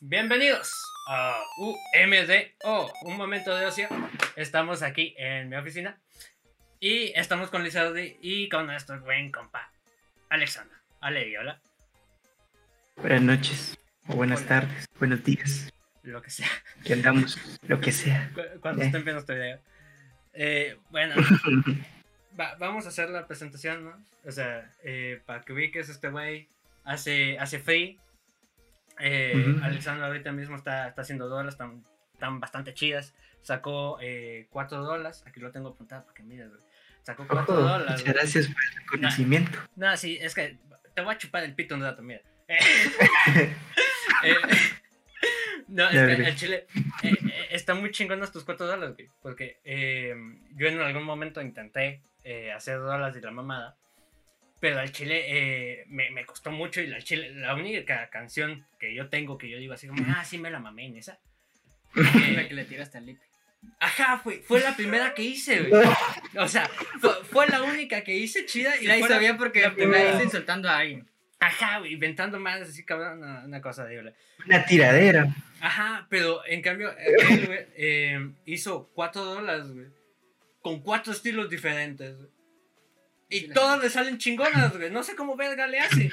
Bienvenidos a UMDO, un momento de ocio. Estamos aquí en mi oficina y estamos con Lizardi y con nuestro buen compa, Alexandra. Ale, hola. Buenas noches, o buenas tardes, buenos días. Lo que sea. Que andamos, lo que sea. Cu- Cuando Eh. estén viendo este video. Eh, bueno, va- vamos a hacer la presentación, ¿no? O sea, eh, para que ubiques este güey, hace, hace free. Eh. Alexandra ahorita mismo está, está haciendo dólares, están, están bastante chidas. Sacó 4 dólares, aquí lo tengo apuntado para que mires, güey. Sacó 4 Ojo, dólares. muchas güey. gracias por el reconocimiento. No, sí, es que te voy a chupar el pito un rato, mira. Eh, eh, no, es que el chile eh, eh, está muy chingonas tus 4 dólares, güey. Porque eh, yo en algún momento intenté eh, hacer dólares y la mamada. Pero al chile eh, me, me costó mucho y la, chile, la única canción que yo tengo que yo digo así como, ah, sí me la mamé en esa. La Eh, que le tiraste al lip. ajá, fue, fue la primera que hice, güey. O sea, fue, fue la única que hice chida y la hizo bien porque la primera. hice insultando a alguien. Ajá, güey, inventando más así, cabrón, una, una cosa horrible. Una tiradera. Ajá, pero en cambio, aquel, güey, eh, hizo cuatro dólares, güey. Con cuatro estilos diferentes, güey. Y todas le salen chingonas, güey. No sé cómo verga le hace.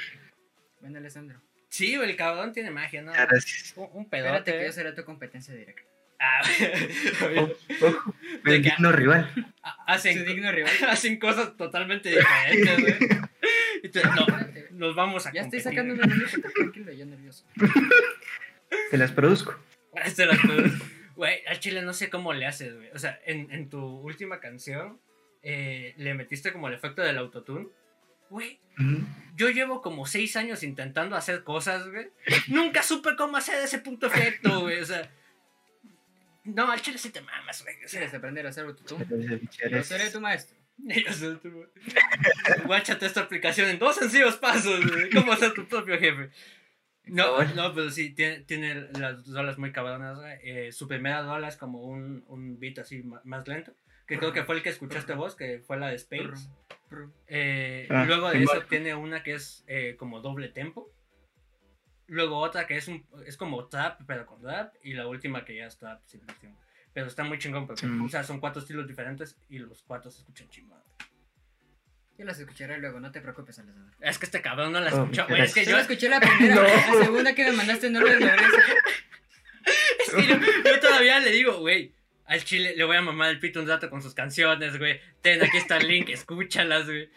Bueno, Alessandro. Sí, güey, el cabrón tiene magia, ¿no? Gracias. Un, un Espérate pedote. que yo seré tu competencia directa. Ah, Ojo, el que- digno rival. hacen, Su digno rival. hacen cosas totalmente diferentes, güey. Tú, no, Espérate, nos vamos a Ya estoy sacando una mamita, tranquilo, yo nervioso. Se las produzco. Este era todo. Güey, al chile no sé cómo le haces, güey. O sea, en, en tu última canción eh, le metiste como el efecto del autotune. Güey, yo llevo como seis años intentando hacer cosas, güey. Nunca supe cómo hacer ese punto efecto, güey. O sea, no, al chile sí te mamas, güey. Sea, ¿Quieres aprender a hacer autotune? Yo seré tu maestro. yo. Guáchate esta aplicación en dos sencillos pasos, güey. ¿Cómo ser tu propio jefe? No, no, pero sí, tiene, tiene las dolas muy cabronas. güey. Eh, su primera dola es como un, un beat así más lento. Que creo que fue el que escuchaste vos, que fue la de Space. Eh, Ah, luego de eso tiene una que es eh, como doble tempo. Luego otra que es un es como trap, pero con rap. Y la última que ya es trap sin versión. Pero está muy chingón porque Mm. o sea, son cuatro estilos diferentes y los cuatro se escuchan chingón. Yo las escucharé luego, no te preocupes, Alessandro. Es que este cabrón no la Oh, escuchó. güey, es que Yo la escuché la primera, No. la segunda que me mandaste no la logré. es que yo, yo todavía le digo, güey. Al chile le voy a mamar el pito un rato con sus canciones, güey. Ten, aquí está el link, escúchalas, güey.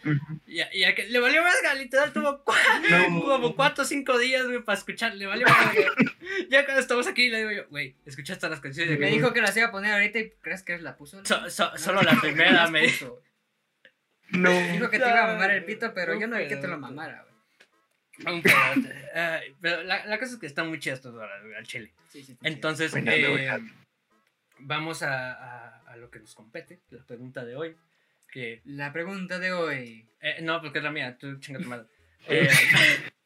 Y, a- y a que le valió verga, literal, tuvo No. como cuatro o cinco días, güey, para escuchar. Le valió verga. ya cuando estamos aquí, le digo yo, güey, ¿escuchaste las canciones? Me dijo que las iba a poner ahorita y ¿crees que la puso? So- so- No, solo la primera me puso. No. Dijo que te iba a mamar el pito, pero yo no vi que te lo mamara, güey. Un pero la, la cosa es que están muy chidas todas horas, güey, al chile. Sí, sí. Entonces, eh, vamos a, a- a lo que nos compete, la pregunta de hoy. Que, La pregunta de hoy. eh, no, porque es la mía, tú chinga tu madre. Eh,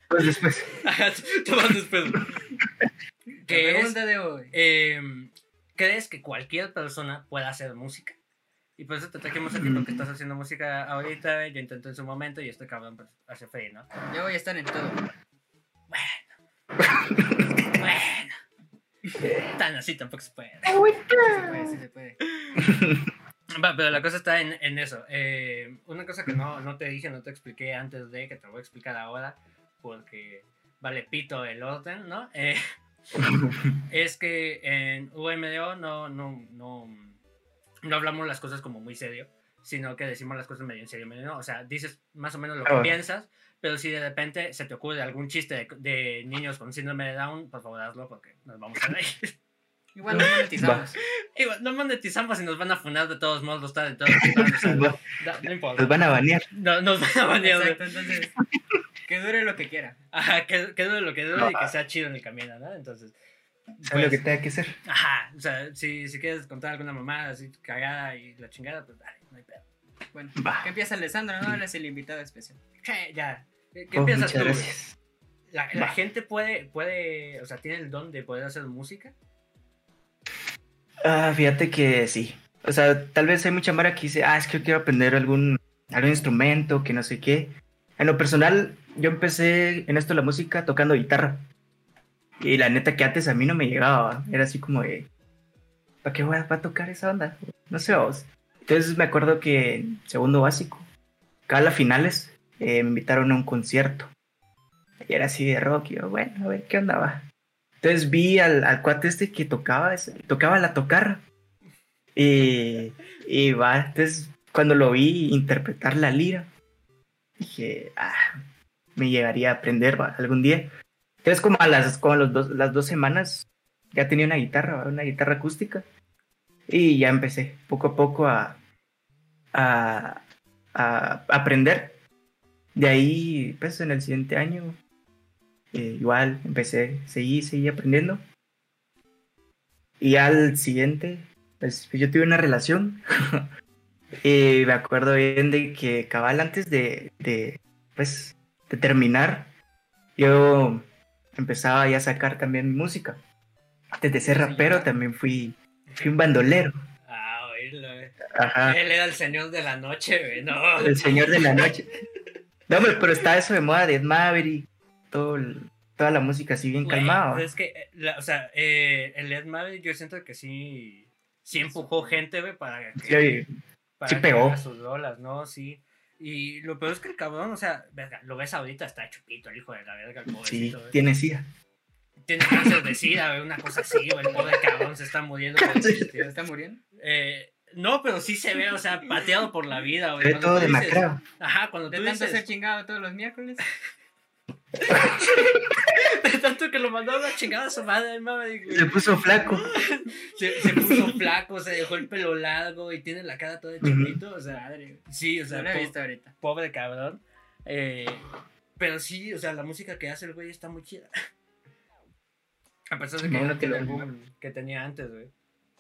Pues después. tú vas después. La Que es, pregunta de hoy. eh, ¿crees que cualquier persona pueda hacer música? Y por eso te trajimos aquí porque estás haciendo música ahorita, yo intenté en su momento y este cabrón pues, hace fe, ¿no? Yo voy a estar en todo. Bueno. Tan así tampoco se puede. Sí se puede, sí se puede. Va, pero la cosa está en, en eso. Eh, una cosa que no, no te dije, no te expliqué antes de, que te voy a explicar ahora, porque vale pito el orden, ¿no? Eh, es que en UMDO no, no, no, no hablamos las cosas como muy serio, sino que decimos las cosas medio en serio, medio no. O sea, dices más o menos lo que Ah. piensas, pero si de repente se te ocurre algún chiste de, de niños con síndrome de Down, por favor hazlo porque nos vamos a reír. Igual no monetizamos. Igual, no monetizamos y nos van a funar de todos modos, los de todos o sea, Va- da- no importa. Los van a banear. No, nos van a banear. Exacto, entonces. Que dure lo que quiera. Ajá, que, que dure lo que dure y que sea chido en el camino, ¿no? Entonces. ¿Sabes lo que Pues, tenga que ser? ajá, o sea, si, si quieres contar alguna mamada así cagada y la chingada, pues dale, no hay pedo. Bueno, Va. que empieza Alessandro, ¿no? Él es el invitado especial. Che, ya. ¿Qué, qué Oh, piensas tú? gracias. La, la gente puede, puede, o sea, tiene el don de poder hacer música. Ah, fíjate que sí. O sea, tal vez hay mucha mara que dice, ah, es que yo quiero aprender algún, algún instrumento, que no sé qué. En lo personal, yo empecé en esto de la música tocando guitarra. Y la neta que antes a mí no me llegaba. Era así como de, ¿para qué voy a, tocar esa onda? No sé vos. Entonces me acuerdo que en segundo básico, cada finales, eh, me invitaron a un concierto. Y era así de rock. Y yo, bueno, a ver qué onda va. Entonces vi al, al cuate este que tocaba, tocaba la tocarra. Y, y va, entonces cuando lo vi interpretar la lira, dije, ah, me llegaría a aprender va, algún día. Entonces como a las, como a los dos, las dos semanas ya tenía una guitarra, va, una guitarra acústica. Y ya empecé poco a poco a, a, a aprender. De ahí, pues en el siguiente año, eh, igual empecé, seguí, seguí aprendiendo. Y al siguiente, pues yo tuve una relación. y me acuerdo bien de que cabal antes de, de, pues, de terminar, yo empezaba ya a sacar también música. Antes de ser rapero también fui, fui un bandolero. Ah, oírlo, güey. Ajá. Él era el señor de la noche, güey. No. El señor de la noche. No, hombre, pero está eso de moda de Ed Maverick, todo el- toda la música así bien calmada. Es que, eh, la- o sea, eh, el Ed Maverick yo siento que sí, sí empujó gente, güey, para que, Sí, para sí que pegó. sus rolas, ¿no? Sí. Y lo peor es que el cabrón, o sea, verga, lo ves ahorita, está chupito el hijo de la verga, el sí, pobrecito, güey. tiene sida. Tiene cáncer de sida, güey, una cosa así, güey, el pobre cabrón se está muriendo. ¿Se está muriendo? Eh, no, pero sí se ve, o sea, pateado por la vida, güey. Todo demacrado. Ajá, cuando De tú tanto dices, ser chingado todos los miércoles. de tanto que lo mandó a la chingada a su madre, güey. Se puso flaco. Se, se puso flaco, se dejó el pelo largo y tiene la cara toda de Ujú. chupito, o sea, sí, o sea, No lo he po- visto ahorita. pobre cabrón. Eh, pero sí, o sea, la música que hace el güey está muy chida. A pesar de que No, no el lo boom que tenía antes, güey.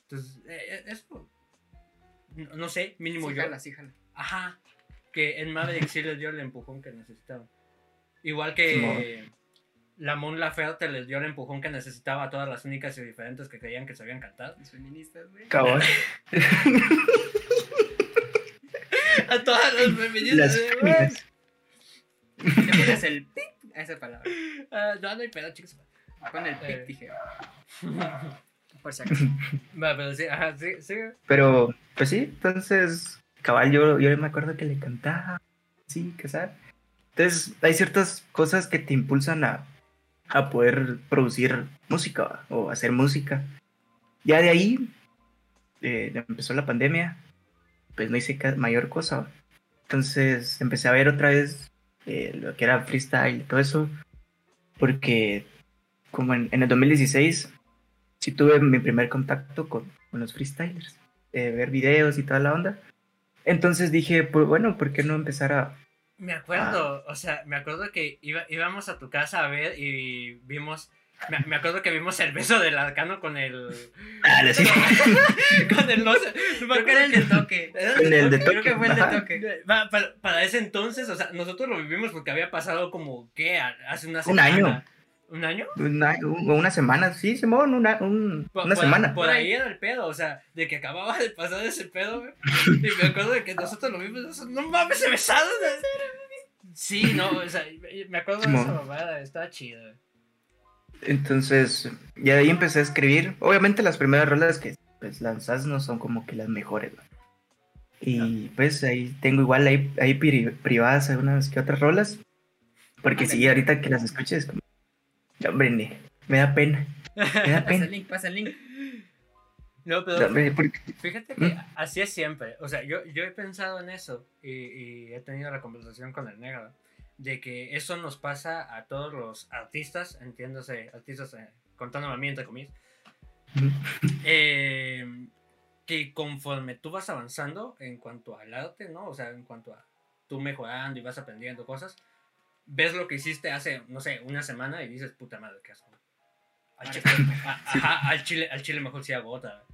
Entonces, eh, eh, eso, no, no sé, mínimo Sí, yo. jala, sí, jala. Ajá, que en Maverick sí les dio el empujón que necesitaban. Igual que la Mon Laferte les dio el empujón que necesitaba a todas las únicas y diferentes que creían que sabían cantar. Los feministas, güey. Cabal. A todas las feministas. Las eh, güey. pones el pip a esa palabra. Ah, no, no hay pedo, chicos. Pon el Eh. pip, dije. Por si acaso. Va, pero sí, ajá, sí, sí. Pero, pues sí, entonces, cabal, yo, yo me acuerdo que le cantaba, sí, que sabe. Entonces, hay ciertas cosas que te impulsan a, a poder producir música o hacer música. Ya de ahí, eh, empezó la pandemia, pues no hice mayor cosa. Entonces, empecé a ver otra vez eh, lo que era freestyle y todo eso, porque como en, en el 2016 sí tuve mi primer contacto con, con los freestylers, de ver videos y toda la onda. Entonces dije, pues bueno, ¿por qué no empezar a... Me acuerdo, o sea, me acuerdo que iba, íbamos a tu casa a ver y vimos. Me, me acuerdo que vimos el beso del arcano con el. Ah, sí. con el. No sé, Creo que era el de toque. ¿Era Con el de toque? Creo que fue el de toque. Va, para, para ese entonces, o sea, nosotros lo vivimos porque había pasado como, ¿qué? A- Hace una Un semana. año. ¿Un año? Una, un- una semana, sí, Simón, una, un- Por- una por- semana. Por ahí era el pedo, o sea, de que acababa de pasar ese pedo, güey. Y me acuerdo de que nosotros lo vimos, no mames, se besaron. Sí, no, o sea, me acuerdo de esa mamada, estaba chido. güey. Entonces, ya de ahí empecé a escribir. Obviamente las primeras rolas que pues, lanzas no son como que las mejores. ¿no? Y pues ahí tengo igual ahí, ahí pri- privadas algunas que otras rolas. Porque sí, ahorita que las escuches, como, "Ya, hombre, me da pena. Me da Pasa pena. el link, pasa el link. No, pero fíjate que ¿Mm? así es siempre. O sea, yo, yo he pensado en eso y, y he tenido la conversación con el negro. De que eso nos pasa a todos los artistas, entiéndase, artistas eh, contándome a mí entre comillas. eh, que conforme tú vas avanzando en cuanto al arte, ¿no? O sea, en cuanto a tú mejorando y vas aprendiendo cosas, ves lo que hiciste hace, no sé, una semana y dices, puta madre, qué asco. Al chile, a- ajá, al chile, al chile mejor sí agota,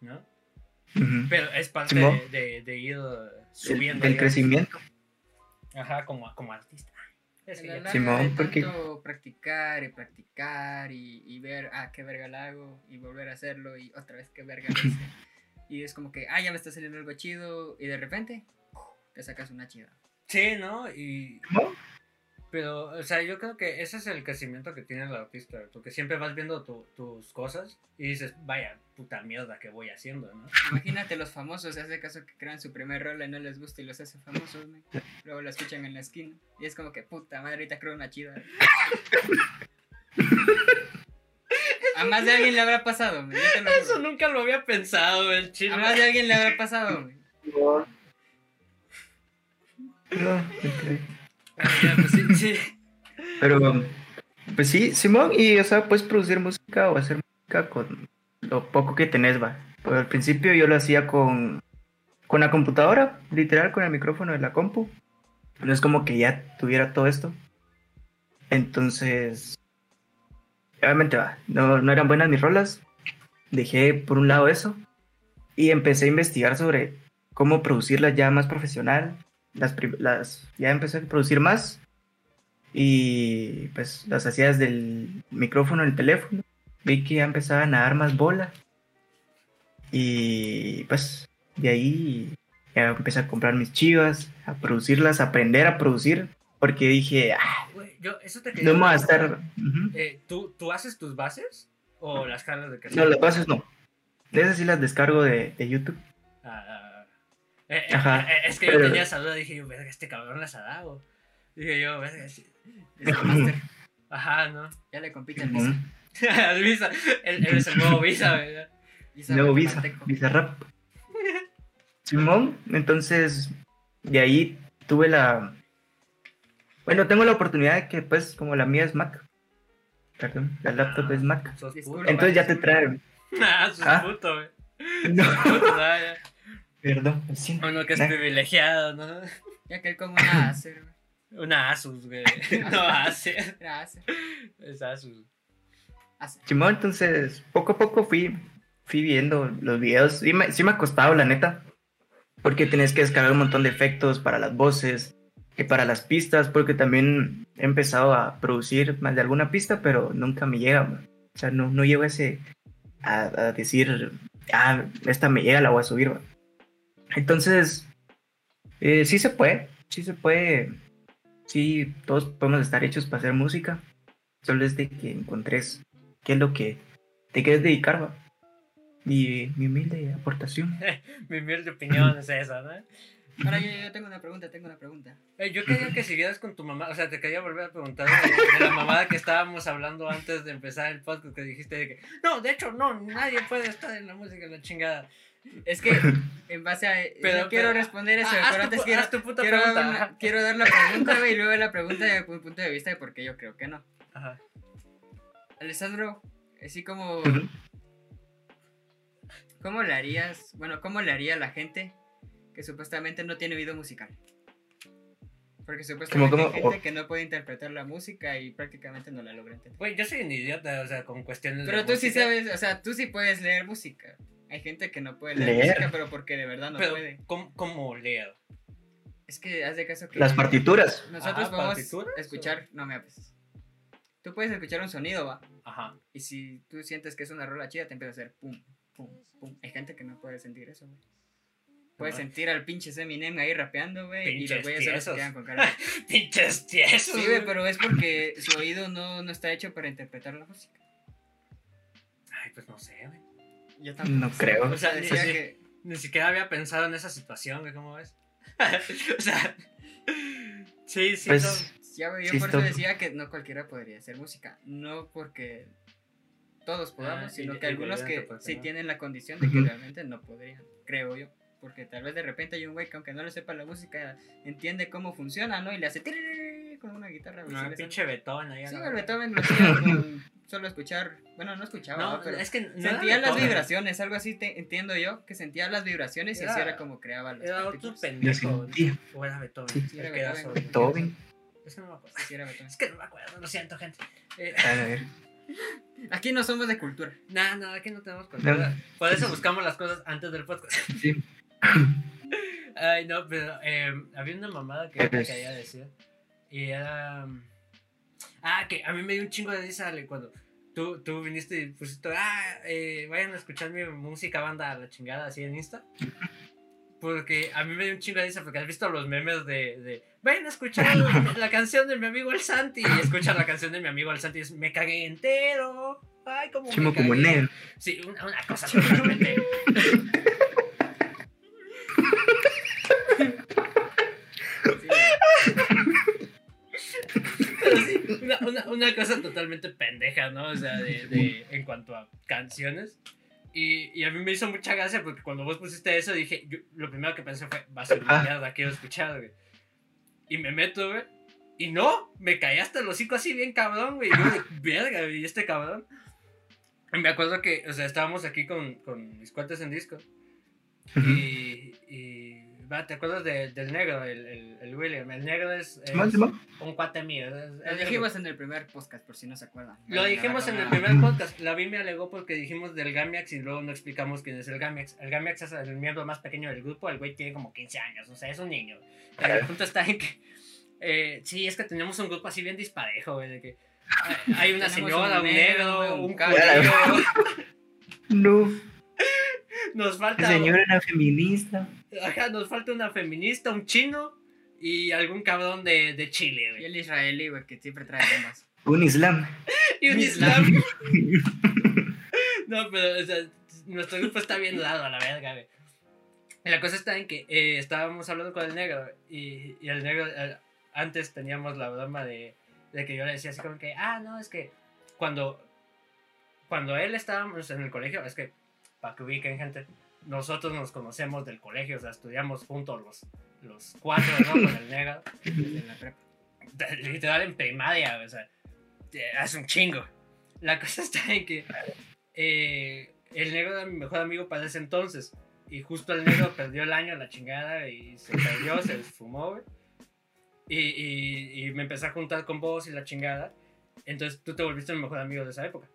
¿no? Ujú. Pero es parte de, de- de ir subiendo. del crecimiento. Ajá, como, como artista. La larga Simón, porque- practicar y practicar y, y ver, ah, qué verga la hago y volver a hacerlo y otra vez qué verga lo hice. Y es como que, ah, ya me está saliendo algo chido y de repente te sacas una chida. Sí, ¿no? Y ¿No? Pero, o sea, yo creo que ese es el crecimiento que tiene el artista, porque siempre vas viendo tu- tus cosas y dices, vaya, puta mierda que voy haciendo, ¿no? Imagínate los famosos, hace caso que crean su primer rol y no les gusta y los hace famosos, güey. Luego lo escuchan en la esquina. Y es como que, puta madre, ahorita creo una chida. A más de alguien le habrá pasado, güey. Eso nunca lo había pensado, el chile. A más de alguien le habrá pasado, güey. No. Ah, pues. Pero, pues sí, Simón, y o sea, puedes producir música o hacer música con lo poco que tenés, va. Pues al principio yo lo hacía con, con la computadora, literal, con el micrófono de la compu. No es como que ya tuviera todo esto. Entonces, obviamente va, no, no eran buenas mis rolas. Dejé por un lado eso y empecé a investigar sobre cómo producirlas ya más profesional. Las, las, ya empecé a producir más y pues las hacía desde el micrófono del teléfono. Vi que ya empezaban a dar más bola. Y pues de ahí ya empecé a comprar mis chivas, a producirlas, a aprender a producir. Porque dije, ah, yo, eso te no me va a estar. Eh, ¿tú, ¿Tú haces tus bases o las jalas de cassette? No, las bases no. De esas sí las descargo de, de YouTube. Ah, ah, eh, eh, Ajá, eh, es que yo tenía esa duda, dije yo, verga, este cabrón las ha dado. Dije yo, verga, sí. Es. Ajá, ¿no? Ya le compite al. Visa. El Visa, él, es el nuevo Visa, ¿verdad? Visa Nuevo Visa. Visa Rap. Simón, entonces de ahí tuve la. Bueno, tengo la oportunidad de que, pues, como la mía es Mac. Perdón, la laptop es Mac. Sos. Entonces ya te traen. Ah, sos Ah. puto, güey. No, Puto, ah, ya. Perdón, siento. Uno que es privilegiado, ¿no? Ya que él como una Acer, güey. Una Asus, güey. No Acer. Acer. Es Asus. Acer. Simón, entonces poco a poco fui, fui viendo los videos. Sí me, sí me ha costado, la neta. Porque tenés que descargar un montón de efectos para las voces y para las pistas. Porque también he empezado a producir más de alguna pista, pero nunca me llega. man. O sea, no, no llego a ese. A, a decir, ah, esta me llega, la voy a subir. man. Entonces, eh, sí se puede. Sí se puede. Sí, todos podemos estar hechos para hacer música. Solo es de que encontres qué es lo que te quieres dedicar, va. Mi, mi humilde aportación. Mi humilde opinión es esa, ¿no? Ahora yo, yo tengo una pregunta, tengo una pregunta. Eh, yo quería que siguieras con tu mamá, o sea, te quería volver a preguntar de, de la mamada que estábamos hablando antes de empezar el podcast, que dijiste de que, no, de hecho, no, nadie puede estar en la música, la chingada. Es que, en base a. Pero- no quiero responder eso, Ah, pero tu antes pu- quiero, tu puta quiero, pregunta, una- quiero dar la pregunta, güey, y luego la pregunta de un punto de vista de por qué yo creo que no. Ajá. Alessandro, así como. ¿Cómo le harías? Bueno, ¿cómo le haría a la gente que supuestamente no tiene oído musical? Porque supuestamente cómo? hay gente que no puede interpretar la música y prácticamente no la logra entender. Güey, yo soy un idiota, o sea, con cuestiones Pero de tú sí música, sabes, o sea, tú sí puedes leer música. Hay gente que no puede leer, Leer. música, pero porque de verdad no Pero, puede. ¿cómo, cómo leo? Es que haz de caso que. Las partituras. Nosotros Ah, podemos ¿partituras? escuchar. No me hables. Tú puedes escuchar un sonido, va. Ajá. Y si tú sientes que es una rola chida, te empieza a hacer pum, pum, pum. Hay gente que no puede sentir eso, güey. Puedes sentir al pinche Eminem ahí rapeando, güey. Y los güeyes se tiesos. quedan con cara. Pinches tiesos. Sí, güey, pero es porque su oído no, no está hecho para interpretar la música. Ay, pues no sé, güey. Yo No creo. O sea, decía sí. que. Ni siquiera había pensado en esa situación, ¿cómo ves? o sea, sí, sí, Pues, Ya, yo Sí, por eso decía que no cualquiera podría hacer música. No porque todos podamos, Ah, sino y- que y algunos que porque sí no. tienen la condición de que realmente no podrían, creo yo. Porque tal vez de repente hay un güey que aunque no le sepa la música, entiende cómo funciona, ¿no? Y le hace tiririrí con una guitarra. no, sabe. pinche betón ahí. Sí, el. Beethoven lo hacía con solo escuchar, bueno, no escuchaba, No, ¿no? pero es que no era sentía las Beethoven, vibraciones, algo así te- entiendo yo, que sentía las vibraciones y así Era- era como creaba las Era otro pendejo. O era Beethoven. Sí. Sí, era el que era Beethoven. Beethoven. Es que no me acuerdo. Sí, era Beethoven. Es que no me acuerdo, lo siento, gente. Eh, A ver. Aquí no somos de cultura. no, no, aquí no tenemos cultura. Por eso buscamos las cosas antes del podcast. Sí. Ay, no, pero eh, había una mamada que Eres- quería decir. Y era. Ah, que a mí me dio un chingo de risa Ale, cuando tú, tú viniste y pusiste. Ah, eh, vayan a escuchar mi música banda a la chingada así en Insta. Porque a mí me dio un chingo de risa porque has visto los memes de, de ven a escuchar la canción de mi amigo el Santi y escuchas la canción de mi amigo el Santi y es me cagué entero. Ay, como me Chimo como cagué". negro. Sí, una, una cosa totalmente. una, una, una cosa totalmente pendeja, ¿no? O sea, de, de- en cuanto a canciones. Y, y a mí me hizo mucha gracia porque cuando vos pusiste eso dije, yo, lo primero que pensé fue, va a ser una Ah. mierda, quiero escuchar, güey. Y me meto, güey. Y no, me caí hasta el hocico así bien cabrón, güey. Yo, de, verga, güey, ¿y este cabrón? Y me acuerdo que, o sea, estábamos aquí con, con mis cuates en disco. Y, ¿te acuerdas de- del negro, el, el, el William? El negro es, es un cuate mío. es- Lo dijimos en el primer podcast, por si no se acuerdan. lo dijimos en el primer podcast. La vi me alegó porque dijimos del Gamiax y luego no explicamos quién es el Gamiax. El Gamiax es el miembro más pequeño del grupo. El güey tiene como 15 años, o sea, es un niño. Pero el punto está en que. eh, sí, es que teníamos un grupo así bien disparejo, güey. De que hay- una Tenemos señora, un negro, un un. No, Nos el falta. señor era feminista. Ajá, nos falta una feminista, un chino y algún cabrón de, de Chile, Y güey. el israelí, güey, que siempre trae bombas. Un islam. Y un islam. no, pero, o sea, nuestro grupo está bien dado a la verga, güey. Y La cosa está en que eh, estábamos hablando con el negro y, y el negro, eh, antes teníamos la broma de, de que yo le decía así como que, ah, no, es que cuando, cuando él estábamos en el colegio, es que, para que ubiquen gente, nosotros nos conocemos del colegio, o sea, estudiamos juntos los, los cuatro, ¿no? Con el negro. Literal en primaria, o sea, hace un chingo. La cosa está en que eh, el negro era mi mejor amigo para ese entonces. Y justo el negro perdió el año, la chingada, y se perdió, se esfumó, güey. Y, y, y me empecé a juntar con vos y la chingada. Entonces tú te volviste mi mejor amigo de esa época.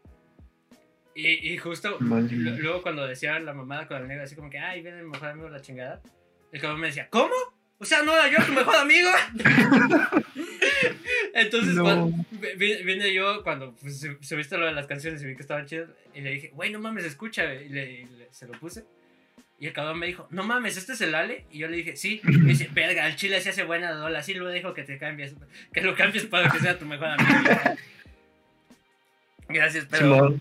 Y, y justo. Luego cuando decía la mamada con el negro así como que, ay, viene mi mejor amigo la chingada. El cabrón me decía, ¿cómo? O sea, ¿no era yo tu mejor amigo? Entonces No. cuando, vine yo cuando pues, su- subiste lo de las canciones y vi que estaban chidas y le dije, güey, no mames, escucha. güey", Y, le, y le- se lo puse. Y el cabrón me dijo, no mames, ¿este es el Ale? Y yo le dije, sí. Y me dice, verga, el chile se hace buena dola. Así lo dejo que te cambies. Que lo cambies para que sea tu mejor amigo. Gracias, pero...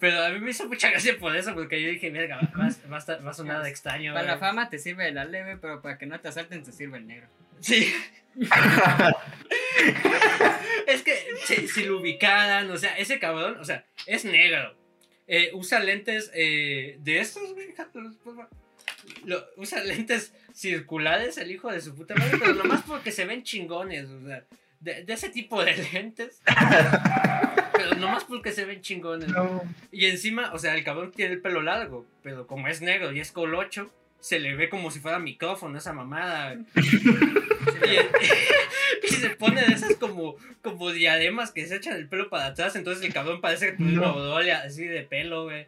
Pero a mí me hizo mucha gracia por eso, porque yo dije, verga, va, va- va a, estar- va a sonar extraño. Para la güey". fama te sirve el leve, pero para que no te asalten te sirve el negro. Sí. es que si, si lo ubicaran, o sea, ese cabrón, o sea, es negro. Eh, usa lentes eh, de estos, güey. Lo- usa lentes circulares, el hijo de su puta madre, pero nomás porque se ven chingones, o sea, de, de ese tipo de lentes. pero nomás porque se ven chingones. No. Y encima, o sea, el cabrón tiene el pelo largo, pero como es negro y es colocho, se le ve como si fuera micrófono esa mamada. y, y se pone de esas como, como diademas que se echan el pelo para atrás, entonces el cabrón parece que tiene una No. odolia así de pelo, güey.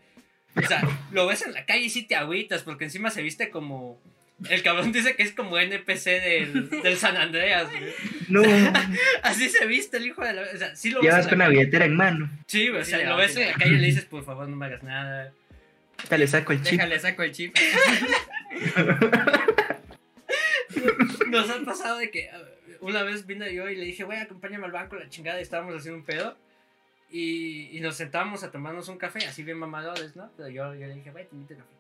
O sea, lo ves en la calle y sí te agüitas, porque encima se viste como... El cabrón dice que es como NPC del, del San Andreas, güey. No. Así se viste el hijo de la... O sea, sí lo ves Llevas en con la billetera en mano. Sí, güey, o sea, lo ves sí, en la calle y le dices, por favor, no me hagas nada. Hasta le saco el chip. Déjale, saco el chip. Nos ha pasado de que una vez vine yo y le dije, güey, acompáñame al banco, la chingada, y estábamos haciendo un pedo. Y, y nos sentábamos a tomarnos un café, así bien mamadores, ¿no? Pero yo, yo le dije, güey, te invito a café.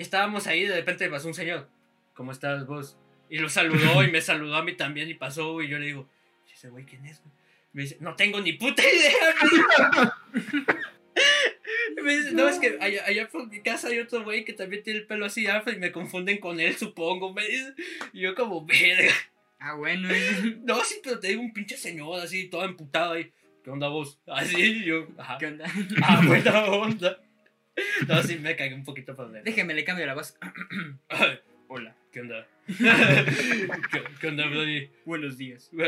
Y estábamos ahí, de repente pasó un señor, ¿cómo estás vos? Y lo saludó y me saludó a mí también y pasó, y yo le digo, "¿Y ese güey quién es? güey?". Me dice, no tengo ni puta idea. me dice. No, es que allá, allá por mi casa hay otro güey que también tiene el pelo así afro y me confunden con él, supongo. Me dice, y yo como, verga. Ah, bueno. No, sí, pero te digo un pinche señor así, todo emputado ahí. ¿Qué onda vos? Así, yo, ajá. ¿Qué onda? Ah, buena onda. No, sí, me cagué un poquito dentro. Déjeme, le cambio la voz. Hola, ¿qué onda? ¿Qué, qué onda, Brody? Buenos días.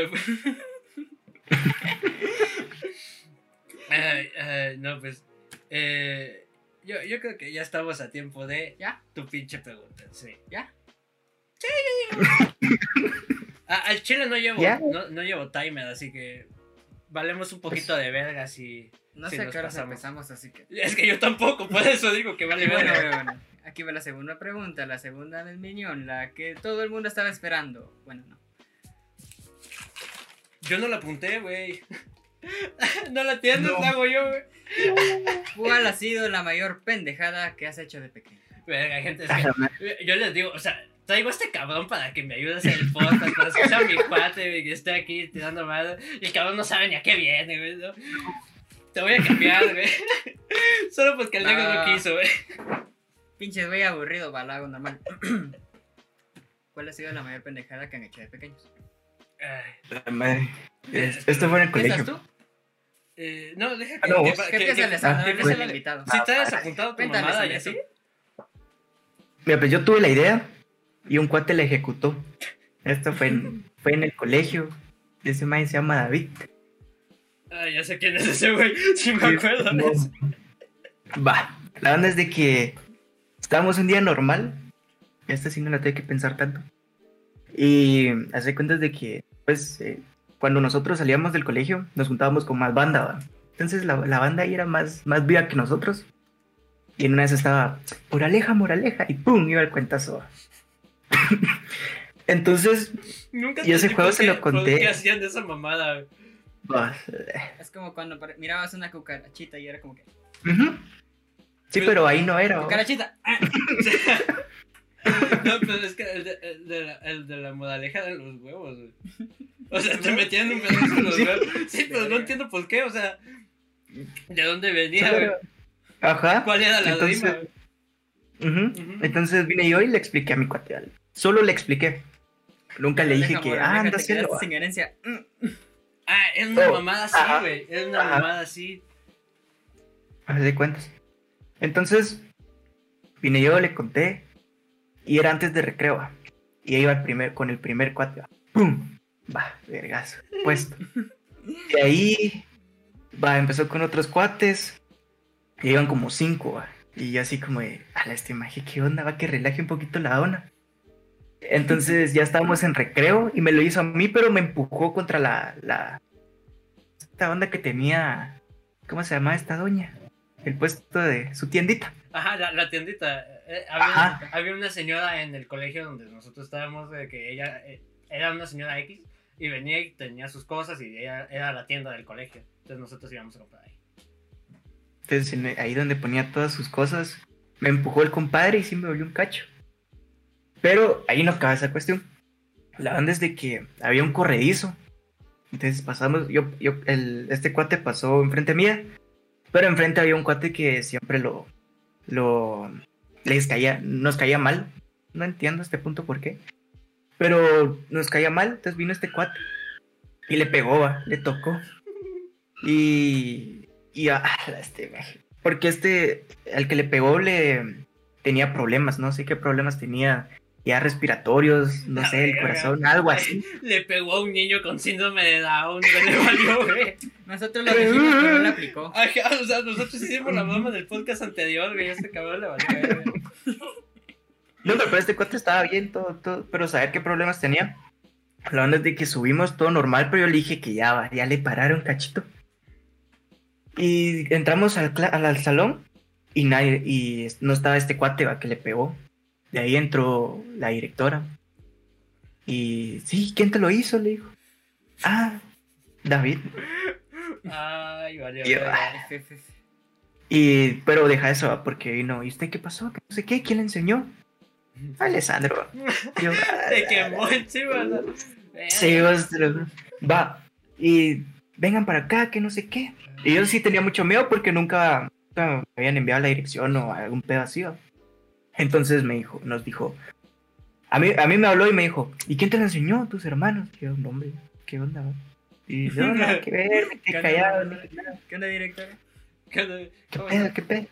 Ay, ay, no, pues. eh, yo, yo creo que ya estamos a tiempo de ¿Ya? tu pinche pregunta, sí. ¿Ya? Sí, ya llevo. Ah, al chile no llevo, ¿Ya? no, no llevo timer, así que valemos un poquito de verga si, No Sí, sé a qué horas empezamos, así que. Es que yo tampoco, por eso digo que vale Bueno, bueno, bueno. Aquí va la segunda pregunta, la segunda del Miñón, la que todo el mundo estaba esperando. Bueno, no. Yo no la apunté, güey. no la entiendes, No. la hago yo, güey. ¿Cuál ha sido la mayor pendejada que has hecho de pequeño? Verga, gente, es que madre. yo les digo, o sea, traigo a este cabrón para que me ayude a hacer el podcast, para escuchar a mi cuate, güey, que esté aquí tirando mal. Y el cabrón no sabe ni a qué viene, güey. ¿no? Te voy a cambiar, güey. Solo porque el negro no Ah. quiso, güey. Pinches, güey, aburrido, balago normal. ¿Cuál ha sido la mayor pendejada que han hecho de pequeños? Ay, La madre. Es- Esto fue en el ¿Empiezas colegio. tú? eh, no, deja Ah, que. no, que, ¿Qué que- empieza que- ah, el invitado. ¿Sí te has apuntado tu mamada y así? Mira, pues yo tuve la idea y un cuate la ejecutó. Esto fue en, fue en el colegio. Ese man se llama David. Ah, ya sé quién es ese güey. Sí me acuerdo de eso. Va, la onda es de que estábamos un día normal. Esta sí no la tengo que pensar tanto. Y hace cuentas de que, pues, eh, cuando nosotros salíamos del colegio, nos juntábamos con más banda, ¿va? Entonces la, la banda ahí era más, más viva que nosotros. Y en una vez estaba, moraleja, moraleja, y ¡pum! iba el cuentazo. Entonces, Nunca Y ese juego se lo conté. ¿Por qué hacían de esa mamada? güey? Es como cuando mirabas una cucarachita y era como que. Sí, pero ahí no era. ¡Cucarachita! ¡Ah! No, pero es que el de, el de la, el de la moraleja eran los huevos, güey. O sea, te metían un pedazo en los Sí. huevos. Sí, pero no entiendo por qué, o sea. ¿De dónde venía, güey? Ajá. ¿Cuál era la Entonces- rima? Entonces vine yo y le expliqué a mi cuate. Solo le expliqué. Nunca le dije que, ah, anda, haciendo. sin herencia. Ah, era una Oh, mamada así, güey. Era una ajá. mamada así. A ver de cuentas. Entonces, vine yo, le conté. Y era antes de recreo. va. Y ahí iba el primer, con el primer cuate. va. ¡Pum! Va, vergazo. Puesto. Y ahí, va, empezó con otros cuates. Y iban como cinco, va. Y yo así como de, a la este maje, ¿qué onda? Va que relaje un poquito la ona. Entonces ya estábamos en recreo y me lo hizo a mí, pero me empujó contra la, la esta onda que tenía, ¿cómo se llama esta doña? El puesto de su tiendita. Ajá, la, la tiendita. Eh, había, Ajá. había una señora en el colegio donde nosotros estábamos, de que ella eh, era una señora X y venía y tenía sus cosas y ella era la tienda del colegio. Entonces nosotros íbamos a comprar ahí. Entonces en- ahí donde ponía todas sus cosas, me empujó el compadre y sí me volvió un cacho. Pero ahí no acaba esa cuestión. La onda es de que había un corredizo. Entonces pasamos, yo, yo, el, este cuate pasó enfrente mía, pero enfrente había un cuate que siempre lo, lo, les caía, nos caía mal. No entiendo este punto por qué. Pero nos caía mal, entonces vino este cuate y le pegó, va, le tocó. Y, y ah, este, porque este, al que le pegó le tenía problemas, no sé qué problemas tenía, ya respiratorios, no La sé, el corazón, algo así. Le pegó a un niño con síndrome de Down, güey, le valió, güey. Nosotros lo dijimos, pero no le aplicó. Ajá, o sea, nosotros hicimos la broma del podcast anterior, güey, a este cabrón le valió, güey. No, pero este cuate estaba bien, todo, todo, pero saber qué problemas tenía. La onda es de que subimos todo normal, pero yo le dije que ya va, ya le pararon cachito. Y entramos al, cla- al, al salón y nadie, y no estaba este cuate va, que le pegó. De ahí entró la directora. Y sí, ¿quién te lo hizo? Le dijo. Ah, David. Ay, valió, Y- F, F. Y, pero deja eso, va, porque vino. ¿Y usted qué pasó? Que no sé qué, ¿quién le enseñó? Alessandro. Yo, Te quemó encima, ¿no? Sí, ostras. Va. Y vengan para acá, que no sé qué. Y yo sí tenía mucho miedo porque nunca, nunca me habían enviado la dirección o algún pedo así. Entonces me dijo, nos dijo. A mí, a mí me habló y me dijo, ¿y quién te lo enseñó? Tus hermanos. Y yo, no, hombre, ¿qué onda? va?" Y yo, nada que ver, me ¿Qué quedé onda, callado. ¿Qué onda, directora? ¿Qué, ¿Qué pedo, qué pedo?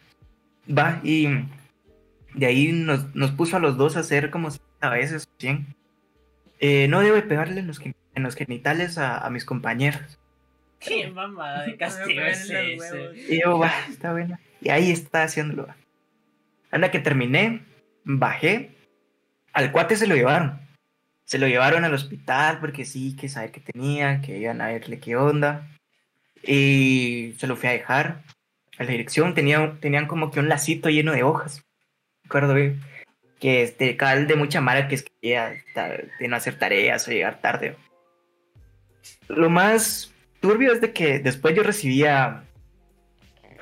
Va, y de ahí nos, nos puso a los dos a hacer como a veces 100. Eh, no debe pegarle en los, en los genitales a, a mis compañeros. Qué mamada de castigo es ese. Y yo, va, está bueno. Y ahí está haciéndolo. va. Anda que terminé, bajé. Al cuate se lo llevaron. Se lo llevaron al hospital porque sí, que saber qué tenía, que iban a verle qué onda. Y se lo fui a dejar a la dirección. Tenía, tenían como que un lacito lleno de hojas. Recuerdo bien. Que este, cal de mucha mara que escribía ta- de no hacer tareas o llegar tarde. Lo más turbio es de que después yo recibía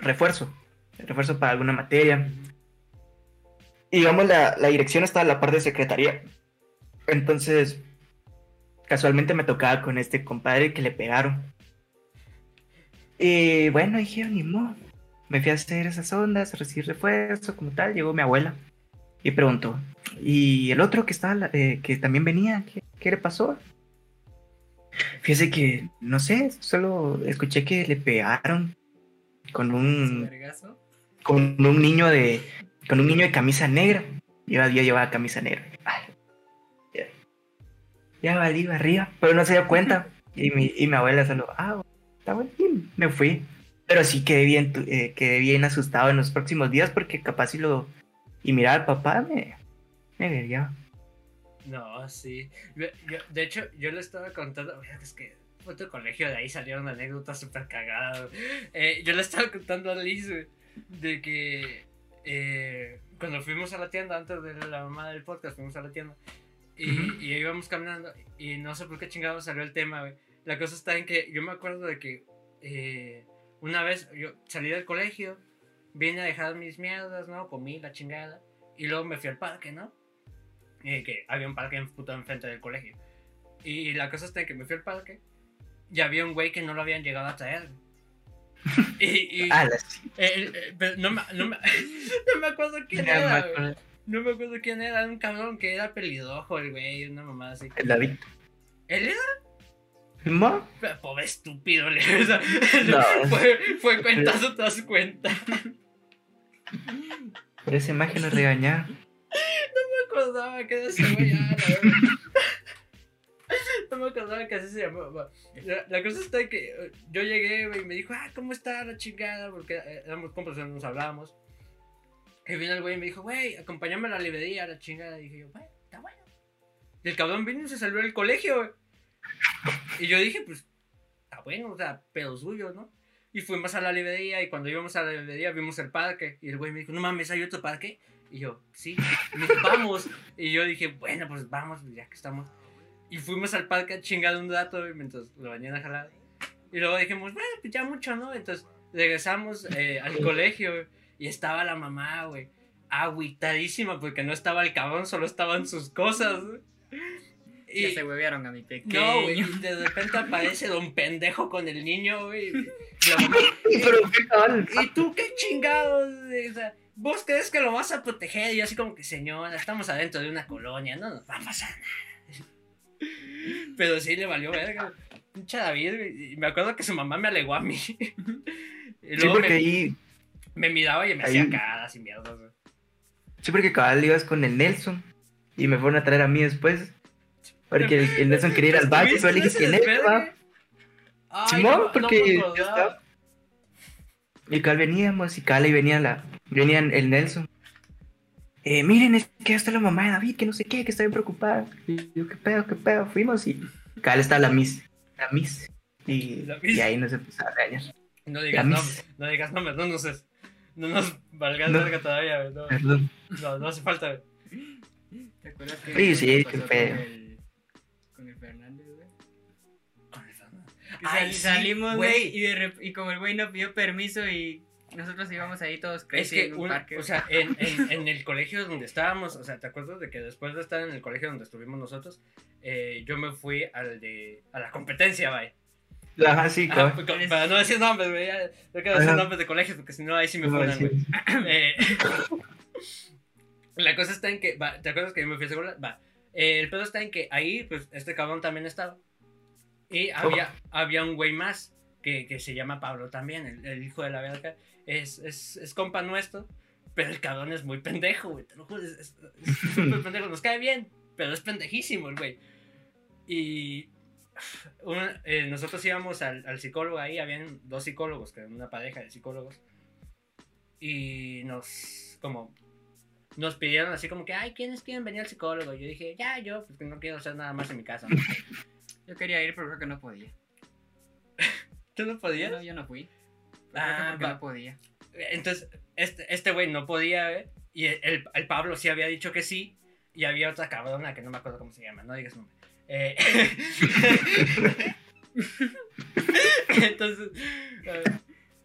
refuerzo. Refuerzo para alguna materia. Y digamos, la, la dirección estaba en la parte de secretaría. Entonces, casualmente me tocaba con este compadre que le pegaron. Y bueno, dije, ni modo. Me fui a hacer esas ondas, recibí refuerzo, como tal. Llegó mi abuela y preguntó: ¿Y el otro que estaba, eh, que también venía, ¿qué, qué le pasó? Fíjese que, no sé, solo escuché que le pegaron con un, vergazo. con un niño de, con un niño de camisa negra. Yo, yo llevaba camisa negra. Ay, ya, ya valí arriba, pero no se dio cuenta. Y mi, y mi abuela solo, ah, está bueno, y me fui. Pero sí quedé bien, eh, quedé bien asustado en los próximos días porque capaz si lo... Y mirar al papá me, me vería. No, sí. Yo- yo- de hecho, yo le estaba contando. Es que fue tu colegio, de ahí salieron anécdotas súper cagadas. Eh, yo le estaba contando a Liz, de que eh, cuando fuimos a la tienda, antes de la mamá del podcast, fuimos a la tienda. Y, Ujú. y íbamos caminando. Y no sé por qué chingados salió el tema, güey. La cosa está en que yo me acuerdo de que eh, una vez yo salí del colegio, vine a dejar mis mierdas, ¿no? Comí la chingada. Y luego me fui al parque, ¿no? eh, que había un parque en puto enfrente del colegio. Y la cosa está en que me fui al parque y había un güey que no lo habían llegado a traer. Y, y- Ah, la sí. eh, eh, pero no, me, no, me, no me acuerdo quién me era, acuerdo. No me acuerdo quién era, un cabrón que era pelirrojo el güey, una mamá así. El David. ¿Él era? ¿Mo? Pobre estúpido, le No. fue, fue cuentazo tras cuenta. Por esa imagen lo regañaron. me acordaba que era ese güey. No me acordaba que así se llamaba. La, cosa está que eh, yo llegué y me dijo, ah, ¿cómo está la chingada? Porque eh, éramos compas, no nos hablábamos. Y vino el güey y me dijo, güey, acompáñame a la librería, la chingada. Y dije yo, güey, está bueno. Y el cabrón vino y se salió del colegio, güey. Y yo dije, pues, está bueno, o sea, pero suyo, ¿no? Y fuimos a la librería y cuando íbamos a la librería vimos el parque. Y el güey me dijo, no mames, ¿hay otro parque? Y yo, sí, Y vamos. Y yo dije, bueno, pues vamos, ya que estamos. Y fuimos al parque a chingar un rato güey, mientras lo venían a jalar. Y luego dijimos, bueno, pues ya mucho, ¿no? Entonces regresamos eh, al colegio y estaba la mamá, güey, agüitadísima porque no estaba el cabrón, solo estaban sus cosas. güey. Ya Y, se huevearon a mi pequeño. no, güey, y de repente aparece don pendejo con el niño, güey. y. ¿Y tú qué chingados? O sea, ¿vos crees que lo vas a proteger? Y yo así como que, señora, estamos adentro de una colonia, no nos va a pasar nada. Pero sí le valió verga. Pinche David, me acuerdo que su mamá me alegó a mí. Y Sí, luego porque me, ahí. me miraba y me ahí- hacía caras y mierdas. güey. Sí, porque cabal ibas con el Nelson. Y me fueron a traer a mí después. Porque el, el Nelson quería ir al baño. Pero le dije ¿Estuviste que Nelson Simón, no- porque yo estaba. Y cal veníamos, y cal y venía la. Venían el Nelson. Eh, miren, es que ya está la mamá de David, que no sé qué, que está bien preocupada. Y yo, qué pedo, qué pedo. Fuimos y. Cal está la Miss. La Miss. Y, La Miss. y ahí nos empezó a regañar. No digas nombres, no digas nombres, no nos, es- no nos valgas No. verga todavía, no, Perdón. no, no hace falta. güey. ¿Te acuerdas que Sí, sí, qué feo. con el, con el Fernández, güey? Ay, sal- sí, salimos, güey. y, y como el güey no pidió permiso y nosotros íbamos ahí todos Es crazy que, en un un- parque. o sea, en, en, en el colegio donde estábamos, o sea, ¿te acuerdas de que después de estar en el colegio donde estuvimos nosotros, eh, yo me fui al de, a la competencia, vaya? Ajá, sí, con- para no decir nombres, güey, ya, no quiero decir Ajá. nombres de colegios porque si no ahí sí me sí. güey. Eh, la cosa está en que, va, ¿te acuerdas que yo me fui a seguridad? Va, eh, el pedo está en que ahí, pues, este cabrón también estaba. Y había, había un güey más que, que se llama Pablo también, el, el hijo de la verga. Es, es, es compa nuestro, pero el cabrón es muy pendejo, güey, te lo juro, es, súper pendejo. Nos cae bien, pero es pendejísimo el güey. Y eh, nosotros íbamos al, al psicólogo ahí, habían dos psicólogos, que eran una pareja de psicólogos. Y nos, como, nos pidieron así como que, ay, ¿quiénes quieren venir al psicólogo? Y yo dije, ya, yo, pues que no quiero hacer nada más en mi casa. ¿no?". Yo quería ir, pero creo que no podía. ¿Tú no podías? No, yo no fui. Ah, porque no podía. Entonces, este este güey no podía, ¿eh? Y el, el Pablo sí había dicho que sí. Y había otra cabrona que no me acuerdo cómo se llama, no digas nombre. Eh, Entonces, eh,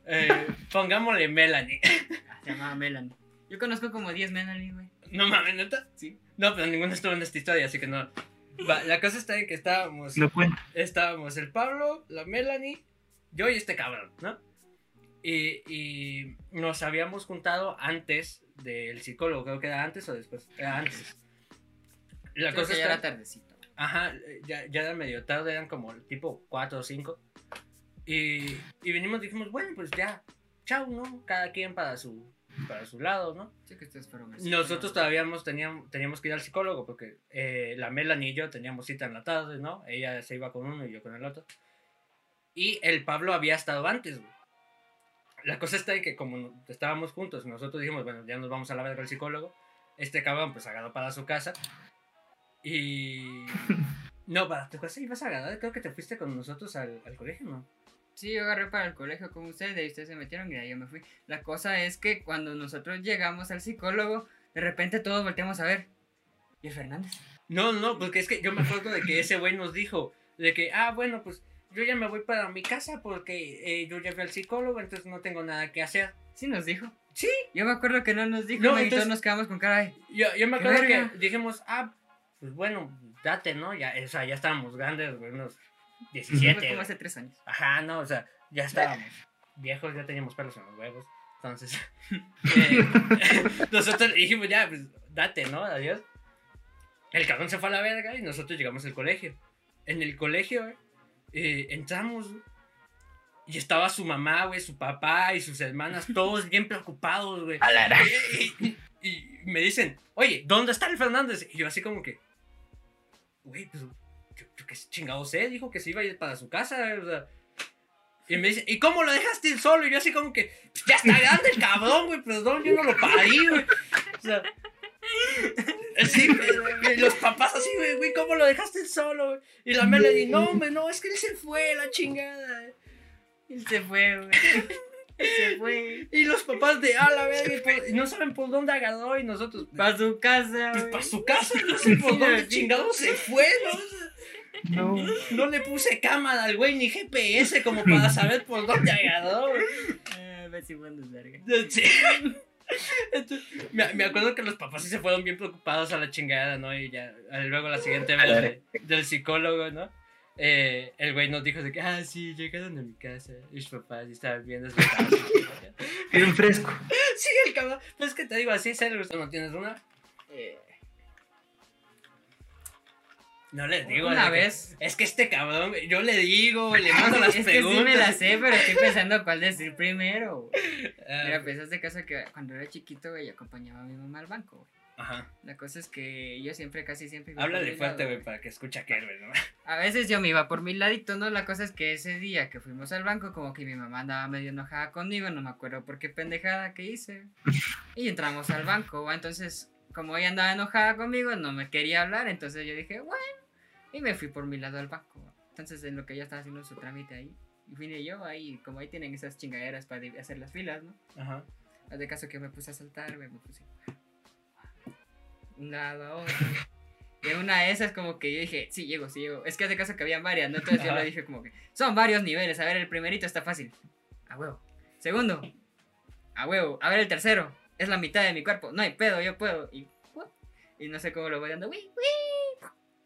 eh, pongámosle Melanie. Ah, Se llamaba Melanie. Yo conozco como 10 Melanie, güey. No mames, neta. Sí. No, pero ninguno estuvo en esta historia, así que no. Va, la cosa está en que estábamos. No estábamos el Pablo, la Melanie, yo y este cabrón, ¿no? Y, y nos habíamos juntado antes del psicólogo, creo que era antes o después. Era antes. La Creo cosa que ya está- era tardecito. Ajá, ya, ya era medio tarde, eran como tipo 4 o 5. Y, y venimos y dijimos, bueno, pues ya, chao, ¿no? Cada quien para su, para su lado, ¿no? Sí que ustedes fueron Nosotros todavía teníamos, teníamos que ir al psicólogo porque eh, la Melanie y yo teníamos cita en la tarde, ¿no? Ella se iba con uno y yo con el otro. Y el Pablo había estado antes, güey. La cosa está en que como estábamos juntos, nosotros dijimos, bueno, ya nos vamos a la verga al psicólogo. Este cabrón pues agarró para su casa. Y... No, para tu casa ibas a agarrar, creo que te fuiste con nosotros al, al colegio, ¿no? Sí, yo agarré para el colegio con ustedes y ustedes se metieron y de ahí yo me fui. La cosa es que cuando nosotros llegamos al psicólogo, de repente todos volteamos a ver. ¿Y el Fernández? No, no, porque es que yo me acuerdo de que ese güey nos dijo de que, ah, bueno, pues yo ya me voy para mi casa porque eh, yo ya fui al psicólogo, entonces no tengo nada que hacer. Sí nos dijo. Sí. Yo me acuerdo que no nos dijo No, güey, y entonces- todos nos quedamos con cara de... Yo, yo me ¡Qué acuerdo verga! que dijimos, ah, pues bueno, date, ¿no? Ya, o sea, ya estábamos grandes, unos Fue 17. como hace tres años. Ajá, no, o sea, ya estábamos viejos, ya teníamos pelos en los huevos. Entonces, eh, nosotros dijimos, ya, pues date, ¿no? Adiós. El cabrón se fue a la verga y nosotros llegamos al colegio. En el colegio, güey, eh, entramos y estaba su mamá, güey, su papá y sus hermanas, todos bien preocupados, güey. Y, y- y me dicen, oye, ¿dónde está el Fernández? Y yo así como que, güey, pues, yo, yo qué chingado sé, dijo que se iba a ir para su casa, o sea. Y me dicen, ¿y cómo lo dejaste ir solo? Y yo así como que, "Pues ya está grande el cabrón, güey, perdón, yo no lo parí, güey. O sea, así, güey, y los papás así, güey, güey, ¿cómo lo dejaste solo? güey? Y la Melody, no, hombre, no, es que él se fue, la chingada. Él se fue, güey. Se fue. Y los papás de, ah, la verga, no saben por dónde agarró, y nosotros, Para su casa, pues güey. para su casa, no sé por Sí, dónde sí. chingado se fue, ¿no? No. No le puse cámara al güey ni GPS como para saber por dónde agarró. güey. Ah, A ver si mandas verga. Sí. Entonces, me, me acuerdo que los papás sí se fueron bien preocupados a la chingada, ¿no? Y ya, luego la siguiente vez de- del psicólogo, ¿no? Eh, el güey nos dijo de que, ah, sí, llegaron a mi casa. Y mis papás estaban viendo su casa. Bien fresco. Sí, el cabrón. Pues es que te digo, así es el ¿No tienes una? Eh, No les digo. Una que- vez. Es que este cabrón, yo le digo, le mando las es que preguntas. sí me la sé, pero estoy pensando cuál decir primero. güey. Mira, pues de caso que cuando era chiquito, güey, acompañaba a mi mamá al banco, güey. Ajá. La cosa es que yo siempre, casi siempre. Háblale fuerte, güey, para que escuche aquel, güey, ¿no? A veces yo me iba por mi ladito, ¿no? La cosa es que ese día que fuimos al banco, como que mi mamá andaba medio enojada conmigo, no me acuerdo por qué pendejada que hice. Y entramos al banco, güey. Entonces, como ella andaba enojada conmigo, no me quería hablar, entonces yo dije, bueno. Y me fui por mi lado al banco. Entonces, en lo que ella estaba haciendo su trámite ahí, y vine yo ahí, como ahí tienen esas chingaderas para hacer las filas, ¿no? Ajá. De caso que me puse a saltar, me puse un lado a otro. Y en una de esas como que yo dije, sí, llego, sí, llego. Es que haz de caso que habían varias, ¿no? Entonces yo le dije como que, son varios niveles. A ver, el primerito está fácil. A huevo. Segundo, a huevo. A ver, el tercero, es la mitad de mi cuerpo. No hay pedo, yo puedo. Y, y no sé cómo lo voy dando.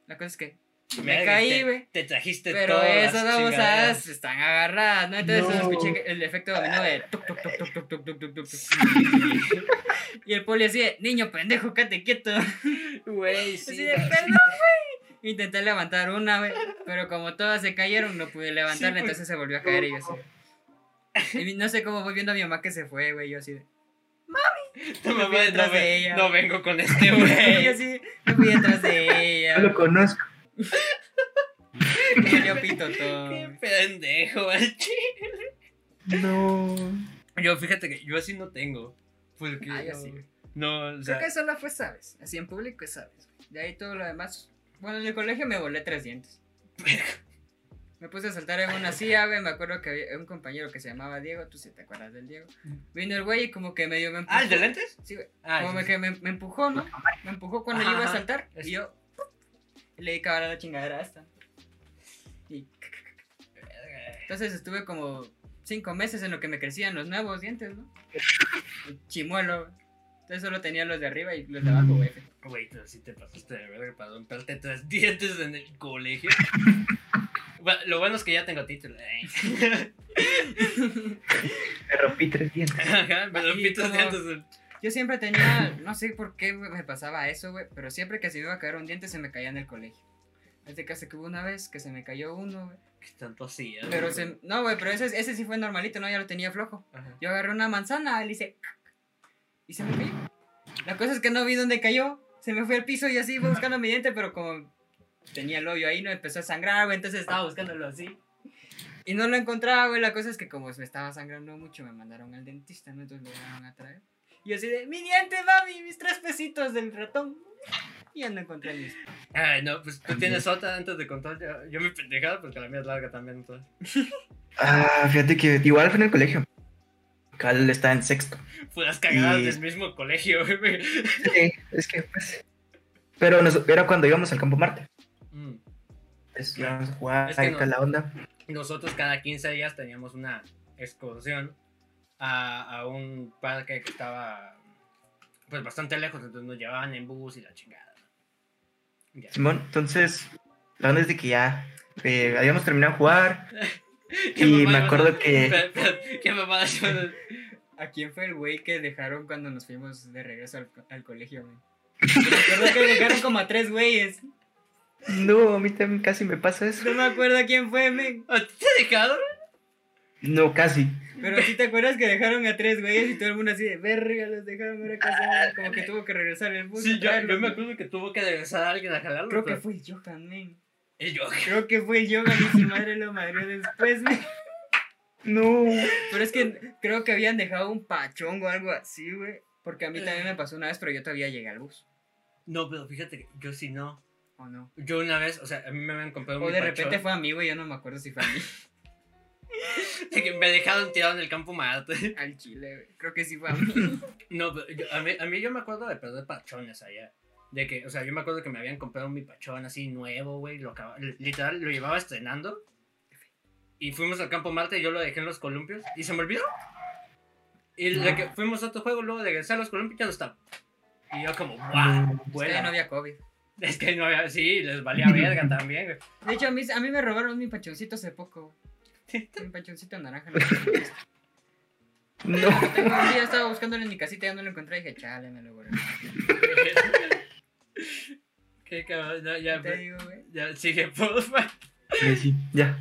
La cosa es que me caí, güey. Te, te, trajiste Pero todas esas babosadas se están agarradas, ¿no? Entonces el efecto dominó de tuc. Y el poli así de, niño pendejo, cate quieto. Güey, sí. Así de, perdón, güey. Intenté levantar una, güey. Pero como todas se cayeron, no pude levantarla, entonces se volvió a caer y yo así. Y no sé cómo voy viendo a mi mamá que se fue, güey. Yo así de, mami. Tu mamá, no, me, ella, no vengo con este, güey. yo así, fui detrás de ella. No lo conozco. Dio pito todo. Qué pendejo, al chile. No. Yo, fíjate que yo así no tengo. Porque. Ah, yo no, sí, güey. No, o sea. Creo que solo fue sabes. Así en público es sabes. De ahí todo lo demás. Bueno, en el colegio me volé tres dientes. Me puse a saltar en una silla, güey. Me acuerdo que había un compañero que se llamaba Diego. Tú sí te acuerdas del Diego. Vino el güey y como que medio me empujó. Ah, ¿el de lentes? Sí, güey. Ah, como sí, que me, me empujó, ¿no? Me empujó cuando yo iba a saltar. Y yo. Le di cabal a la chingadera esta. Y. Entonces estuve como cinco meses en lo que me crecían los nuevos dientes, ¿no? Chimuelo. Entonces solo tenía los de arriba y los de abajo, güey. Güey, pero sí te pasaste de verga para romperte tres dientes en el colegio. Bueno, lo bueno es que ya tengo título. eh. Me rompí tres dientes. Ajá, me rompí tres como- dientes. Yo siempre tenía, no sé por qué me pasaba eso, güey, pero siempre que se me iba a caer un diente se me caía en el colegio. Este caso que hubo una vez que se me cayó uno, güey. ¿Qué tanto hacía? Pero se, no, güey, pero ese, ese sí fue normalito, ¿no? Ya lo tenía flojo. Ajá. Yo agarré una manzana, le hice y se me cayó. La cosa es que no vi dónde cayó. Se me fue al piso y así iba buscando mi diente, pero como tenía el hoyo ahí, no empezó a sangrar, güey, entonces estaba buscándolo así. Y no lo encontraba, güey. La cosa es que como me estaba sangrando mucho, me mandaron al dentista, ¿no? Entonces lo iban a traer. Y yo así de, mi diente, mami, mis tres pesitos del ratón. Y ya no encontré mis. Ay, no, pues tú tienes otra antes de contar. Yo, yo me pendejaba porque la mía es larga también. Entonces. Ah, fíjate que igual fue en el colegio. Cal está en sexto. Fueras cagadas Y- del mismo colegio, güey. Sí, es que pues. Pero nos- era cuando íbamos al campo Marte. Mm. Pues íbamos a jugar Es que ahí no- la onda. Nosotros cada 15 días teníamos una excursión a, a un parque que estaba pues bastante lejos, entonces nos llevaban en bus y la chingada. Ya. Simón, entonces, la onda es de que ya eh, habíamos terminado de jugar. ¿Qué Y me a- acuerdo que- Espera, espera, ¿Qué mamada ibas a- ¿A quién fue el güey que dejaron cuando nos fuimos de regreso al, al colegio, güey? Me acuerdo que dejaron como a tres güeyes. No, a mí también casi me pasa eso. No me acuerdo quién fue, men. ¿A ti te dejaron? No, casi. Pero sí te acuerdas que dejaron a tres güeyes y todo el mundo así de verga, los dejaron, ahora hacemos?" Como que tuvo que regresar el bus. Sí, yo, me acuerdo que tuvo que regresar a alguien a jalarlo. Creo que fue el Johan, men. Y yo, Creo que fue el Johan y su madre lo madrió después, men. No. Pero es que creo que habían dejado un pachón o algo así, güey. Porque a mí también me pasó una vez, pero yo todavía llegué al bus. No, pero fíjate que yo sí no. ¿O no? Yo una vez, o sea, a mí me habían comprado O mi de pachón, repente fue a mí, güey. Yo no me acuerdo si fue a mí. de que me dejaron tirado en el campo Marte. Al chile, güey. Creo que sí fue a mí. No, pero yo- a, mí, a mí yo me acuerdo de perder pachones allá. De que, o sea, yo me acuerdo que me habían comprado mi pachón así nuevo, güey. Lo acaba- literal, lo llevaba estrenando. Y fuimos al campo Marte y yo lo dejé en los columpios. Y se me olvidó. Y de que fuimos a otro juego, luego de regresar a los columpios ya no estaba. Y yo como. Es que bueno. no había COVID. Es que no había, sí, les valía verga también, güey. De hecho, a mí, a mí me robaron mi pachoncito hace poco. güey. Mi pachoncito naranja. No, No. un día estaba buscándolo en mi casita y ya no lo encontré y dije, chale, me lo guardé. Qué cabrón, ya, ya, Te digo, güey. ya, sigue, porfa. Sí, sí, ya.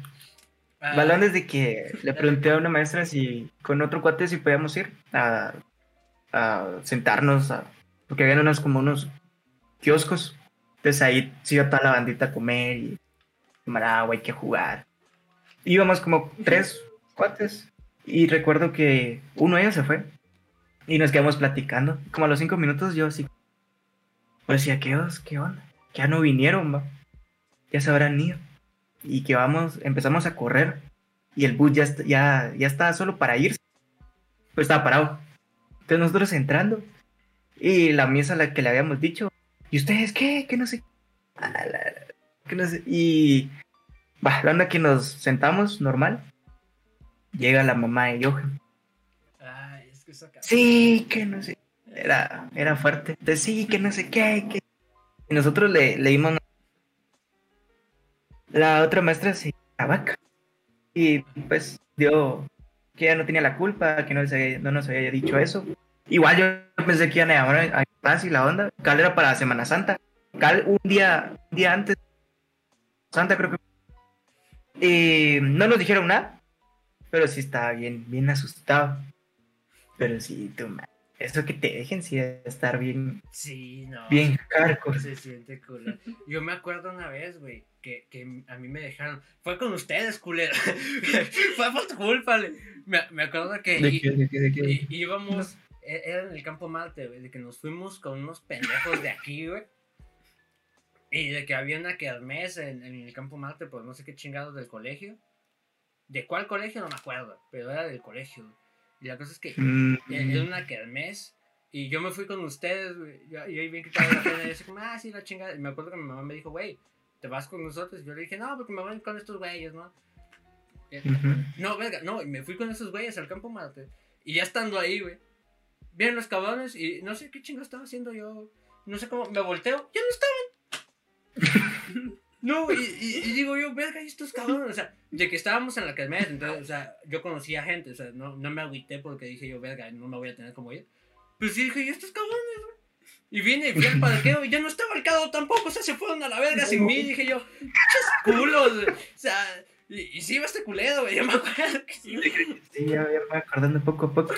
Ah, Balón desde que le pregunté a una maestra si con otro cuate si podíamos ir a, a sentarnos, a- porque habían unos como unos kioscos. Entonces ahí se iba toda la bandita a comer y tomar agua y que jugar. Íbamos como tres cuates y recuerdo que uno de ellos se fue y nos quedamos platicando. Como a los cinco minutos yo así, pues decía, ¿qué, os- qué onda? Ya no vinieron, va. Ya se habrán ido y que vamos, empezamos a correr y el bus ya, ya, ya estaba solo para irse, pues estaba parado. Entonces nosotros entrando y la mesa a la que le habíamos dicho, ¿y ustedes qué? Que no sé. A la- que no sé. Y va, la onda que nos sentamos normal, llega la mamá de Johan. Ay, es que eso. Sí, que no sé. Era, era fuerte. Entonces, sí, que no sé qué. Que... Y nosotros le leímos. La otra maestra se la vaca. Y pues dio que ella no tenía la culpa, que no, se- no nos había dicho eso. Igual yo pensé que iban a llamar a y la onda. Cal era para Semana Santa. Cal un día, un día antes. Santa creo que. Y no nos dijeron nada. Pero sí estaba bien, bien asustado. Pero sí, tú, ma- eso que te dejen sí estar bien, Sí, no. bien hardcore. Se siente culero. Yo me acuerdo una vez, güey, que, que a mí me dejaron. Fue con ustedes, culero. Fue por tu culpa. Me, me acuerdo que ¿De i- qué, de qué, de qué? i- íbamos. e- Era en el campo Marte, güey, de que nos fuimos con unos pendejos de aquí, güey. Y de que había una kermés en, en el campo Marte, pues no sé qué chingados del colegio. ¿De cuál colegio? No me acuerdo, pero era del colegio. Y la cosa es que Mm, eh, era una kermés. Y yo me fui con ustedes, güey. Yo, yo ahí bien quitado la pena. Y yo así como, ah, sí, la chingada. Y me acuerdo que mi mamá me dijo, güey, ¿te vas con nosotros? Y yo le dije, no, porque me voy con estos güeyes, ¿no? ujú. No, verga, no, y me fui con esos güeyes al campo Marte. Y ya estando ahí, güey. Vienen los cabrones y no sé qué chingo estaba haciendo yo. No sé cómo, me volteo, ya no estaban. no, y, y, y digo yo, verga, ¿y estos cabrones? O sea, de que estábamos en la kermés, entonces, o sea, yo conocía gente, o sea, no, no me agüité porque dije yo, verga, no me voy a tener como ir. Pero sí dije, ¿y estos cabrones, güey? Y vine, fui al parqueo y ya no estaba el carro tampoco, o sea, se fueron a la verga sin mí. Dije yo, ¡pinches culos! güey". O sea, y, y sí iba este culero, güey, yo me acuerdo que sí. Sí, ya, ya me voy acordando poco a poco.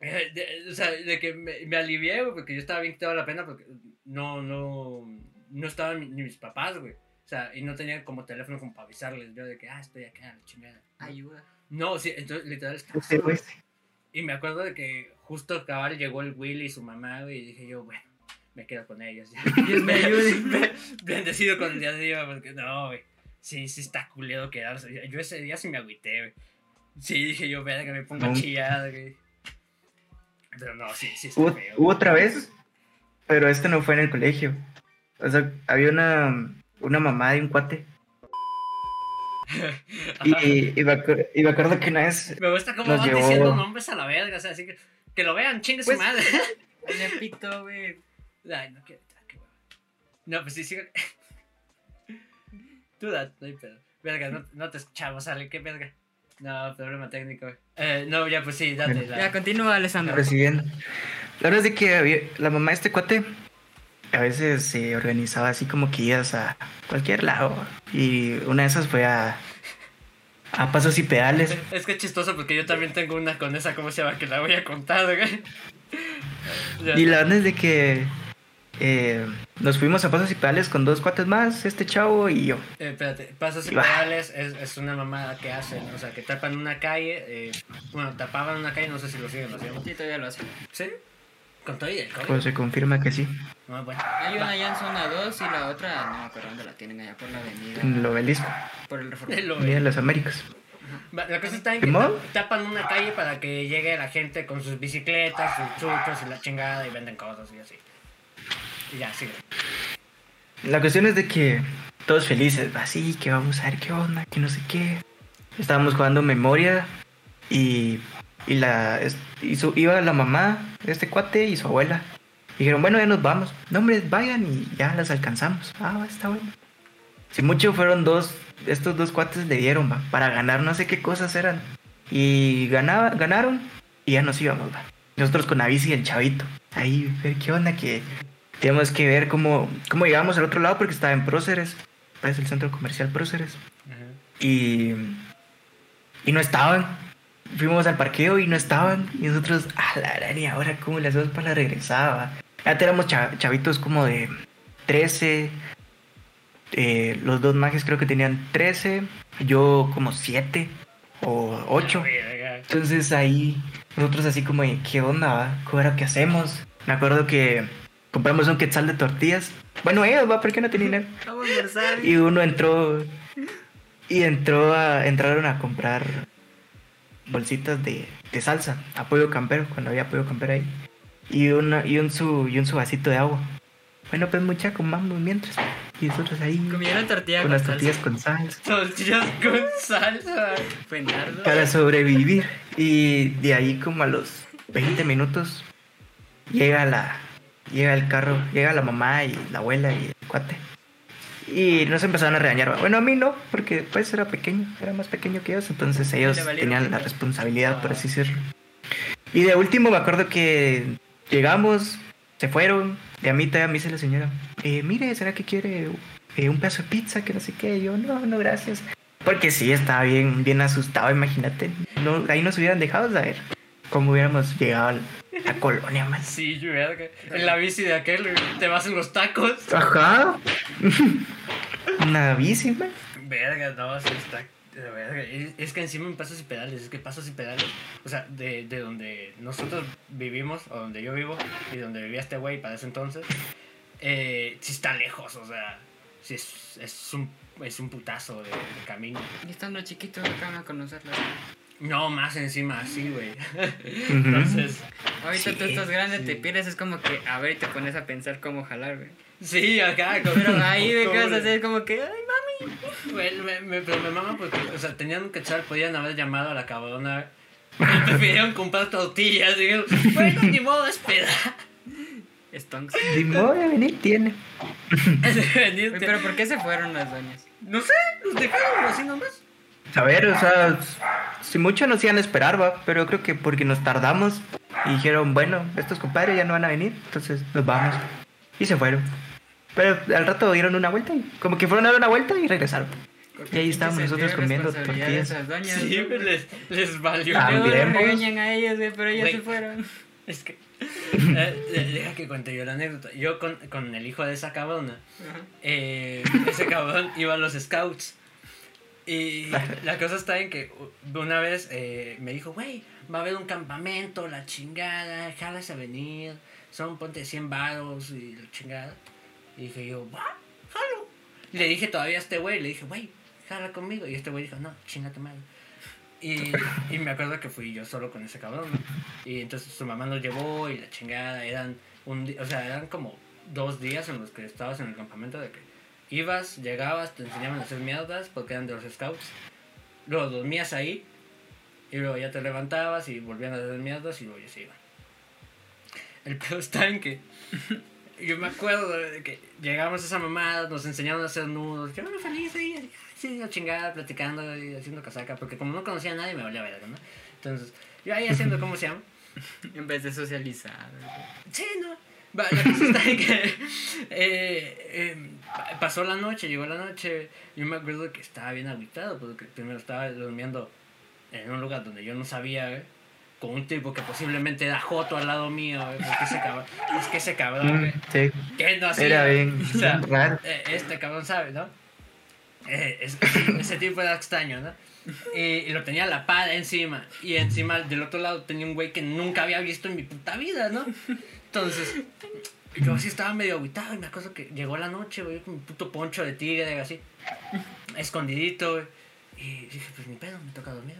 Eh, de- o sea, de que me, me alivié, güey, porque yo estaba bien quitado la pena porque no, no, no estaban ni mis papás, güey. O sea, y no tenía como teléfono como para avisarles yo de que, ah, estoy acá, la chingada. Ayuda. No, sí, entonces literal estaba solo. güey. Y me acuerdo de que justo cabal llegó el Willy y su mamá, güey, y dije yo, bueno, me quedo con ellos. Ya. Dios me ayude. Be- Bendecido con Dios Dios, porque no, güey. Sí, sí está culero quedarse. Yo ese día sí me agüité, güey. Sí, dije yo, verga, que me pongo a No. chillar, güey. Pero no, sí, sí está Hubo, feo. hubo otra vez, pero este no fue en el colegio. O sea, había una, una mamá de un cuate. Y, y me, acuer- y me acuerdo que una vez. Me gusta cómo nos van llevó- diciendo nombres a la verga, o sea, así que que lo vean, chingue Pues- su madre. Le pito, güey. Ay, no quiero. ah. No, pues sí, sí. Tú da, no hay pedo. Verga, no, no te escuchamos, Ale, qué verga. No, problema técnico. Eh, no, ya, pues sí, date. la- Ya, continúa, Alessandro. recibiendo. La verdad es de que había- la mamá de este cuate a veces se organizaba así como que ibas a cualquier lado. Y una de esas fue a, a pasos y pedales. Es que es chistoso porque yo también tengo una con esa, ¿cómo se llama? Que la voy a contar, güey. Y la verdad es de que eh, nos fuimos a pasos y pedales con dos cuates más, este chavo y yo. Eh, espérate, pasos y Va. pedales es, es una mamada que hacen, o sea, que tapan una calle, eh, bueno, tapaban una calle, no sé si lo siguen haciendo. Sí, todavía lo hace. ¿Sí? ¿Con todo y el COVID? Pues se confirma que sí, No, bueno. Hay una allá en zona 2 y la otra, no me acuerdo dónde la tienen, allá por la avenida. en el obelisco, Por el reforma. Lo- Día de las Américas. La cosa está en que tapan una calle para que llegue la gente con sus bicicletas, sus chuchos y la chingada y venden cosas y así. Y ya, sigue. La cuestión es de que todos felices, así que vamos a ver qué onda, que no sé qué. Estábamos jugando memoria y, y la es- y su- iba la mamá de este cuate y su abuela. Dijeron, bueno, ya nos vamos. No, hombre, vayan y ya las alcanzamos. Ah, está bueno. Si mucho fueron dos, estos dos cuates le dieron, va, para ganar no sé qué cosas eran. Y ganaba, ganaron y ya nos íbamos, va. Nosotros con la bici y el chavito. Ahí, ver qué onda, que tenemos que ver cómo, cómo llegamos al otro lado porque estaba en Próceres. Es el centro comercial Próceres. Y, y no estaban. Fuimos al parqueo y no estaban. Y nosotros, a la gran, y ahora cómo le hacemos para la regresada. Ya éramos cha- chavitos como de 13. eh, los dos mages creo que tenían 13. Yo como 7 o 8. Verga. Entonces ahí nosotros así como de, ¿qué onda? va? ¿Qué era que hacemos? Me acuerdo que compramos un quetzal de tortillas. Bueno, ellos, va, ¿por qué no tenían. Y uno entró y entró a entraron a comprar bolsitas de, de salsa, apoyo campero, cuando había apoyo campero ahí. Y una, y un su y un su vasito de agua. Bueno, pues mucha comamos mientras. Y nosotros ahí Comieron tortilla con con, las salsa. tortillas con salsa Tortillas con salsa. Para sobrevivir. Y de ahí como a los 20 minutos llega la llega el carro, llega la mamá y la abuela y el cuate. Y nos empezaron a regañar. Bueno, a mí no, porque pues era pequeño, era más pequeño que ellos, entonces ellos tenían la responsabilidad, por así decirlo. Y de último me acuerdo que llegamos, se fueron, y a mí todavía me dice la señora, eh, mire, ¿será que quiere eh, un pedazo de pizza? Que no sé qué. Y yo, no, no, gracias. Porque sí, estaba bien, bien asustado, imagínate. No, ahí nos hubieran dejado saber cómo hubiéramos llegado a la colonia, más. Sí, yo, verga. En la bici de aquel te vas en los tacos. Ajá. Una bici, man. Verga, no, sí está. verga. Es, es que encima en pasos y pedales, es que pasos y pedales, o sea, de, de donde nosotros vivimos, o donde yo vivo, y donde vivía este güey para ese entonces, eh, sí está lejos, o sea, sí es, es, un, es un putazo de, de camino. Y estando chiquitos acaban a conocerla. No, más encima así, güey. Entonces, Ahorita Sí, tú estás grande, sí. te pierdes, es como que, a ver, y te pones a pensar cómo jalar, güey. sí, acá. como- Pero ahí de como- casa es como que, ay, Güey, me, me, pero me mama porque, o sea, tenían que echar, podían haber llamado a la cabrona. Y prefirieron comprar tortillas. Y dijeron, bueno, ni modo, espera. Stonks. Ni modo de venir tiene. Pero ¿por qué se fueron las doñas? No sé, los dejaron así nomás. A ver, o sea, si mucho nos iban a esperar, va, pero yo creo que porque nos tardamos y dijeron, bueno, estos compadres ya no van a venir, entonces nos vamos. Y se fueron. Pero al rato dieron una vuelta y como que fueron a dar una vuelta y regresaron. Y ahí estábamos nosotros comiendo tortillas. doñas, Sí, ¿no? pues les, les valió. También, pues. regañan a ellas, güey, pero ellas Güey. se fueron. Es que. eh, eh, deja que cuente yo la anécdota. Yo con, con el hijo de esa cabrona. eh, ese cabrón iba a los scouts. Y la cosa está en que una vez eh, me dijo, güey, va a haber un campamento, la chingada, jalas a venir, son ponte 100 varos y la chingada. Y dije yo, va, jalo. Y le dije todavía a este güey, le dije, güey, jala conmigo. Y este güey dijo, no, chinga tu madre. Y, y me acuerdo que fui yo solo con ese cabrón. ¿no? Y entonces su mamá nos llevó y la chingada, eran un o sea, eran como dos días en los que estabas en el campamento de que ibas, llegabas, te enseñaban a hacer mierdas porque eran de los scouts. Luego dormías ahí y luego ya te levantabas y volvían a hacer mierdas y luego ya se iban. El peor está en que yo me acuerdo de que llegamos a esa mamada, nos enseñaron a hacer nudos. Yo era feliz ahí, así, chingada, platicando y haciendo casaca, porque como no conocía a nadie me valía verga, ¿no? Entonces, yo ahí haciendo, ¿cómo se llama? En vez de socializar. Sí, no. La cosa está que eh, eh, pa- pasó la noche, llegó la noche. Yo me acuerdo que estaba bien agüitado porque primero estaba durmiendo en un lugar donde yo no sabía, güey, con un tipo que posiblemente era Joto al lado mío, güey, porque ese cabrón, es que ese cabrón, Mm, sí, que no hacía. era bien O sea, raro. eh, este cabrón sabe, ¿no? Eh, es- ese tipo era extraño, ¿no? Y, y lo tenía la pala encima. Y encima del otro lado tenía un güey que nunca había visto en mi puta vida, ¿no? Entonces, yo así estaba medio aguitado y me acuerdo que llegó la noche, güey, con mi puto poncho de tigre, así, escondidito, güey. Y dije, pues ni pedo, me toca dormir.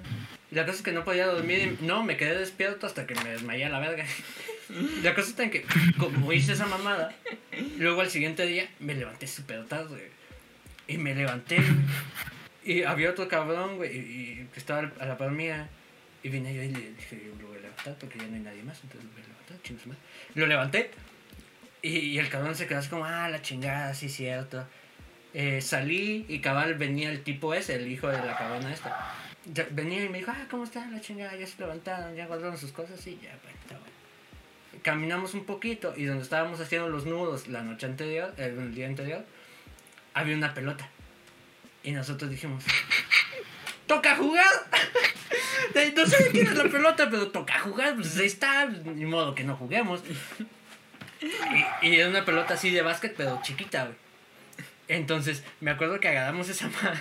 Y la cosa es que no podía dormir, y no, me quedé despierto hasta que me desmayé a la verga. La cosa en que, como hice esa mamada, luego al siguiente día me levanté súper tarde. Y me levanté, y había otro cabrón, güey, y, que estaba a la par mía. Y vine yo y le dije, yo lo voy a levantar porque ya no hay nadie más, entonces lo voy a levantar, chingue su madre. Lo levanté. Y, el cabrón se quedó así como, ah, la chingada, sí, cierto. Eh, salí y cabal venía el tipo ese, el hijo de la cabrona esta. Venía y me dijo, ah, ¿cómo está la chingada? Ya se levantaron, ya guardaron sus cosas y ya, bueno, está bueno. Caminamos un poquito y donde estábamos haciendo los nudos la noche anterior, el, el día anterior, había una pelota. Y nosotros dijimos, ¡toca jugar! No sé quién es la pelota, pero toca jugar, pues ahí está, ni modo que no juguemos. Y, y era una pelota así de básquet, pero chiquita, güey. Entonces, me acuerdo que agarramos esa madre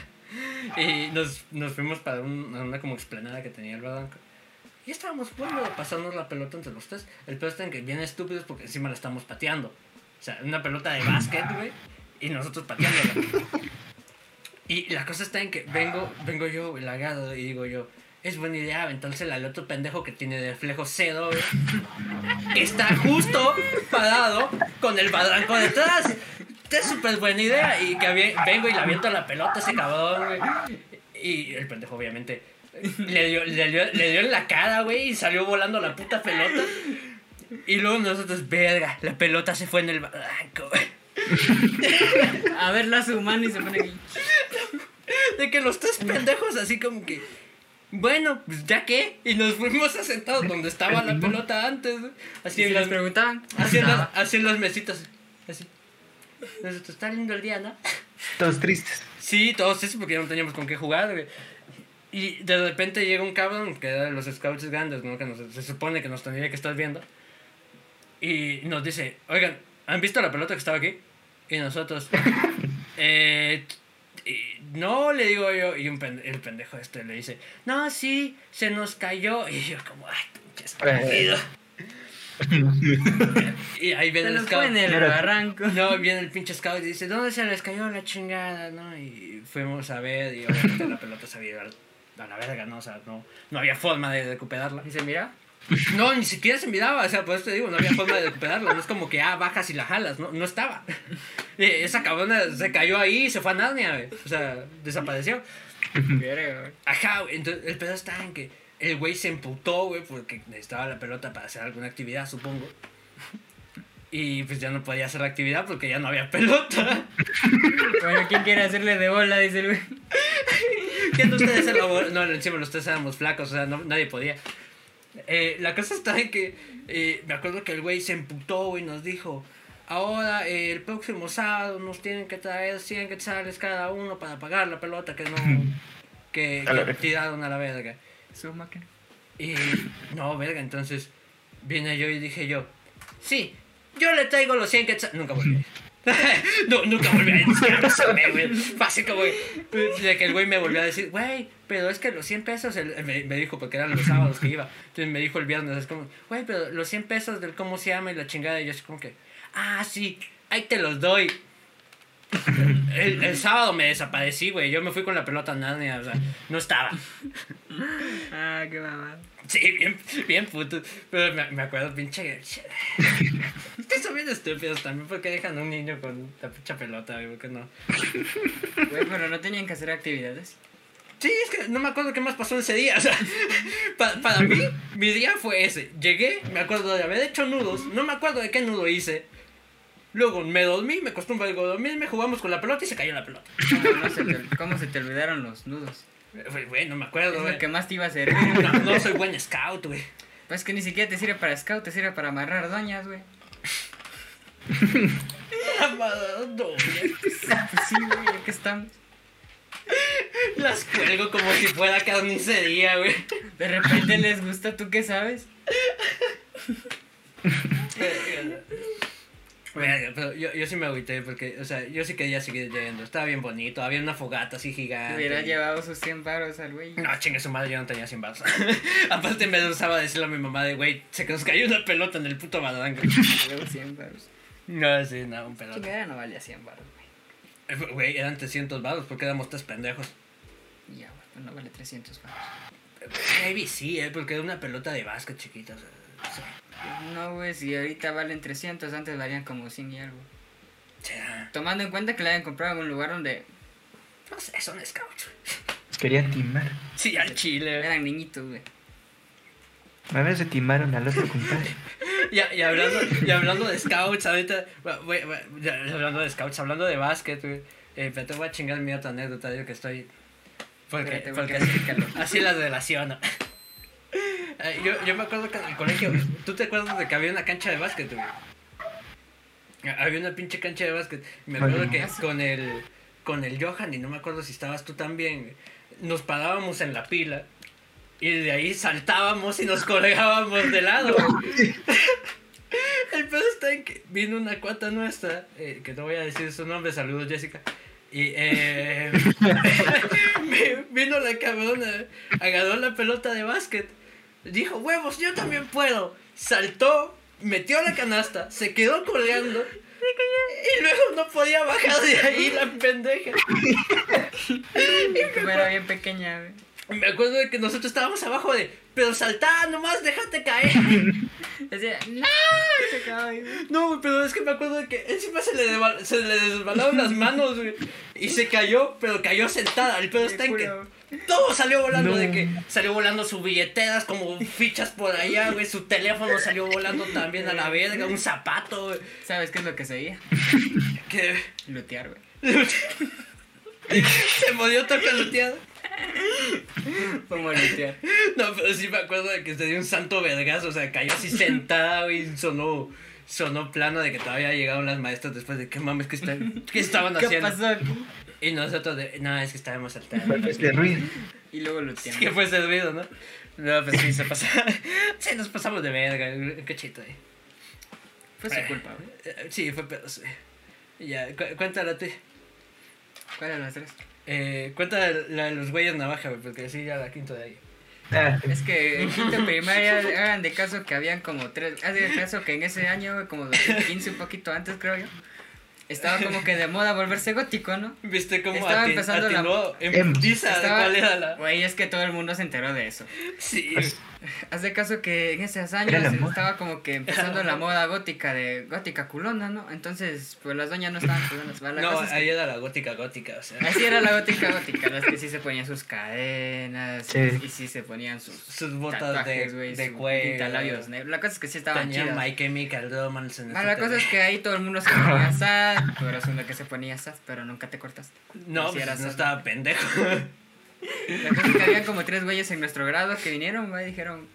y nos, nos fuimos para una como explanada que tenía el barranco. Y estábamos jugando, pasarnos la pelota entre los tres. El peor está en que bien estúpidos porque encima la estamos pateando. O sea, una pelota de básquet, güey, y nosotros pateándola. Y la cosa está en que vengo, vengo yo, güey, la agarro y digo yo, es buena idea aventársela al otro pendejo que tiene reflejo cero, güey. Que está justo parado con el barranco detrás. Es súper buena idea. Y que vengo y le aviento la pelota a ese cabrón, güey. Y el pendejo, obviamente, le dio, le dio, le dio en la cara, güey, y salió volando la puta pelota. Y luego nosotros, verga, la pelota se fue en el barranco, güey. A ver, la su mano y se pone aquí. De que los tres pendejos así como que... Bueno, pues ya qué. Y nos fuimos a sentados donde estaba la pelota antes, güey. Así Y en si las, preguntaban, así en las, así en las mesitas. Así. Nosotros, está lindo el día, ¿no? Todos tristes. Sí, todos eso porque ya no teníamos con qué jugar, güey. Y de repente llega un cabrón que era de los scouts grandes, ¿no? Que nos- se supone que nos tendría que estar viendo. Y nos dice, oigan, ¿han visto la pelota que estaba aquí? Y nosotros, eh, y- no, le digo yo, y un pende- el pendejo este le dice, no, sí, se nos cayó. Y yo como, ay, pinche estúpido. Y ahí Se viene el nos scout. en el barranco. No, viene el pinche scout y dice, ¿dónde se les cayó la chingada? ¿no? Y fuimos a ver y obviamente la pelota se había a la verga, ¿no? O sea, no, no había forma de recuperarla. Y se mira. No, ni siquiera se miraba, o sea, por eso te digo, no había forma de recuperarla. No es como que, ah, bajas y la jalas, no, no estaba. Eh, Esa cabrona se cayó ahí y se fue a Narnia, güey. O sea, desapareció. Ajá, güey, entonces el pedo está en que el güey se emputó, güey, porque necesitaba la pelota para hacer alguna actividad, supongo. Y pues ya no podía hacer la actividad porque ya no había pelota. Bueno, ¿quién quiere hacerle de bola? Dice el güey. ¿Quién de ustedes era No, encima los tres éramos flacos, o sea, no- nadie podía. Eh, la cosa está en que eh, me acuerdo que el güey se emputó y nos dijo, ahora eh, el próximo sábado nos tienen que traer 100 quetzales cada uno para pagar la pelota que no... que, que tiraron a la verga. Y no, verga, entonces vine yo y dije yo, sí, yo le traigo los 100 quetzales. Nunca volví. no, nunca volví a ir. Descárcame, güey. Como, de que el güey me volvió a decir, güey, pero es que los 100 pesos, me, me dijo, porque eran los sábados que iba. Entonces me dijo el viernes, es como, güey, pero los 100 pesos del cómo se llama y la chingada. Y yo así como que, ah, sí, ahí te los doy. El, el sábado me desaparecí, güey. Yo me fui con la pelota Narnia, o sea, no estaba. Ah, qué mamada. Sí, bien, bien puto. Pero me, me acuerdo, pinche. Ustedes son bien estúpidos también. porque dejan a un niño con la pinche pelota, güey? ¿Por qué no? Güey, pero no tenían que hacer actividades. Sí, es que no me acuerdo qué más pasó ese día. O sea, pa- para mí, mi día fue ese. Llegué, me acuerdo de haber hecho nudos. No me acuerdo de qué nudo hice. Luego me dormí, me acostumbro a dormirme, jugamos con la pelota y se cayó la pelota. ¿Cómo, no se te, cómo se te olvidaron los nudos? Güey, güey, no me Es acuerdo, lo güey. que más te iba a servir. No, no soy buen scout, güey. Pues que ni siquiera te sirve para scout, te sirve para amarrar doñas, güey. Amadando, güey. Pues sí, güey, aquí estamos. Las cuelgo como si fuera carnicería, güey. De repente les gusta, ¿tú qué sabes? Pero yo, yo sí me agüité porque, o sea, yo sí quería seguir yendo. Estaba bien bonito, había una fogata así gigante. Hubiera llevado sus 100 baros al güey. No, chingue su madre, yo no tenía 100 baros. Aparte me usaba decirle a mi mamá de, güey, se nos cayó una pelota en el puto. Luego 100 baros. no, sí, no, un pelota. Chingadera no valía 100 baros, güey. Eh, Güey, eran 300 baros porque éramos tres pendejos. Ya, güey, pues no vale 300 baros. Maybe sí, eh, porque era una pelota de básquet chiquita, o sea, no güey, si ahorita valen 300, antes valían como 100 y algo. Tomando en cuenta que la hayan comprado en un lugar donde No sé, son scouts. Querían timar. Sí, al chile. eran niñitos, güey. Una vez se timaron al otro compadre. Y, y hablando, y hablando de scouts, ahorita, güey, güey, ya, hablando de scouts, hablando de básquet, güey, eh, pero te voy a chingar mi otra anécdota, yo que estoy, porque, porque que así, así las relaciono. Eh, yo, yo me acuerdo que en el colegio, ¿tú te acuerdas de que había una cancha de básquet, güey? Había una pinche cancha de básquet, me acuerdo que con el, con el Johan, y no me acuerdo si estabas tú también, nos parábamos en la pila, y de ahí saltábamos y nos colgábamos de lado, güey. El pedo está en que vino una cuata nuestra, eh, que no voy a decir su nombre, saludos Jessica. Y eh, me- vino la cabrona, agarró la pelota de básquet, dijo, huevos, yo también puedo. Saltó, metió la canasta, se quedó colgando. Y luego no podía bajar de ahí la pendeja. Como era bien pequeña, güey. Me acuerdo de que nosotros estábamos abajo de, pero saltá, nomás déjate caer. Decía, no, se cae. No, pero es que me acuerdo de que encima se le, se le desbalaron las manos, güey. Y se cayó, pero cayó sentada. El pedo está en que. Todo salió volando. No. De que salió volando sus billeteras como fichas por allá, güey. Su teléfono salió volando también a la verga. Un zapato, güey. ¿Sabes qué es lo que seguía? Que Lutear, güey. se murió todo peloteado. Lutear. No, pero sí me acuerdo de que se dio un santo vergazo. O sea, cayó así sentada, güey. y Sonó. Sonó plano de que todavía llegaron las maestras después de que mames que, está- ¿qué estaban ¿Qué haciendo. pasó aquí? Y nosotros de, no, es que estábamos saltando. Este ruido. Y luego Es luteando. que fue servido, ¿no? No, pues sí, se pasa. sí, nos pasamos de verga, qué chito, eh. Fue su culpa, güey. Eh, Sí, fue pedo, sí. Ya, cu- cuéntala tú. ¿Cuál eran las tres? Eh, cuenta la de los güeyes navaja, güey, porque sí, ya la quinta de ahí. Ah, Es que en quinto primaria hagan de caso que habían como tres. Hagan de caso que en ese año, como 2015, un poquito antes, creo yo. Estaba como que de moda volverse gótico, ¿no? ¿Viste cómo Estaba ati- empezando la- atinó Em. Estaba- cuál era la... Güey, es que todo el mundo se enteró de eso. Sí, Pues, Haz de caso que en esos años estaba como que empezando la moda gótica de gótica culona, ¿no? Entonces, pues las doñas no estaban culonas. La no, que- ahí era la gótica gótica, o sea... Así era la gótica gótica, las que sí se ponían sus cadenas Sí. y sí se ponían sus Sus botas tatuajes, de, güey, de su. La cosa es que sí estaban Tenía chidas. My Chemical Romance en Ah, la cosa es que ahí todo el mundo se ponía sad, tú eras uno que se ponía sad, pero nunca te cortaste. No, pues no sad. estaba pendejo. La cosa es que había como tres güeyes en nuestro grado que vinieron, güey, dijeron,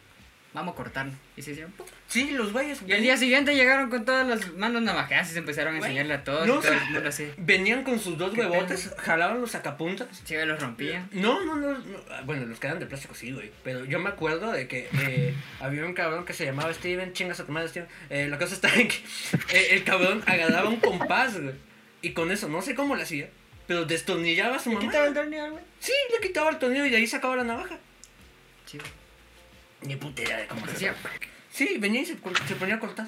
vamos a cortarnos. Y se hicieron, ¡pum! sí, los güeyes. Y al día siguiente llegaron con todas las manos navajeadas y se empezaron a Güey, enseñarle a todos. no, y todo el mundo así. Venían con sus dos ¿Qué huevotes, jalaban los sacapuntas. Sí, los rompían. No, no, no, no, Bueno, los que eran de plástico sí, güey. Pero yo me acuerdo de que eh, había un cabrón que se llamaba Steven, chingas a tu madre, Steven. Eh, la cosa está en que eh, el cabrón agarraba un compás, güey. Y con eso, no sé cómo lo hacía, pero destornillaba a su ¿Me mamá. quitaba el tornillo, güey? Sí, le quitaba el tornillo y de ahí sacaba la navaja. Güey. Ni puta idea de cómo se hacía. Sí, venía y se, ponía a cortar.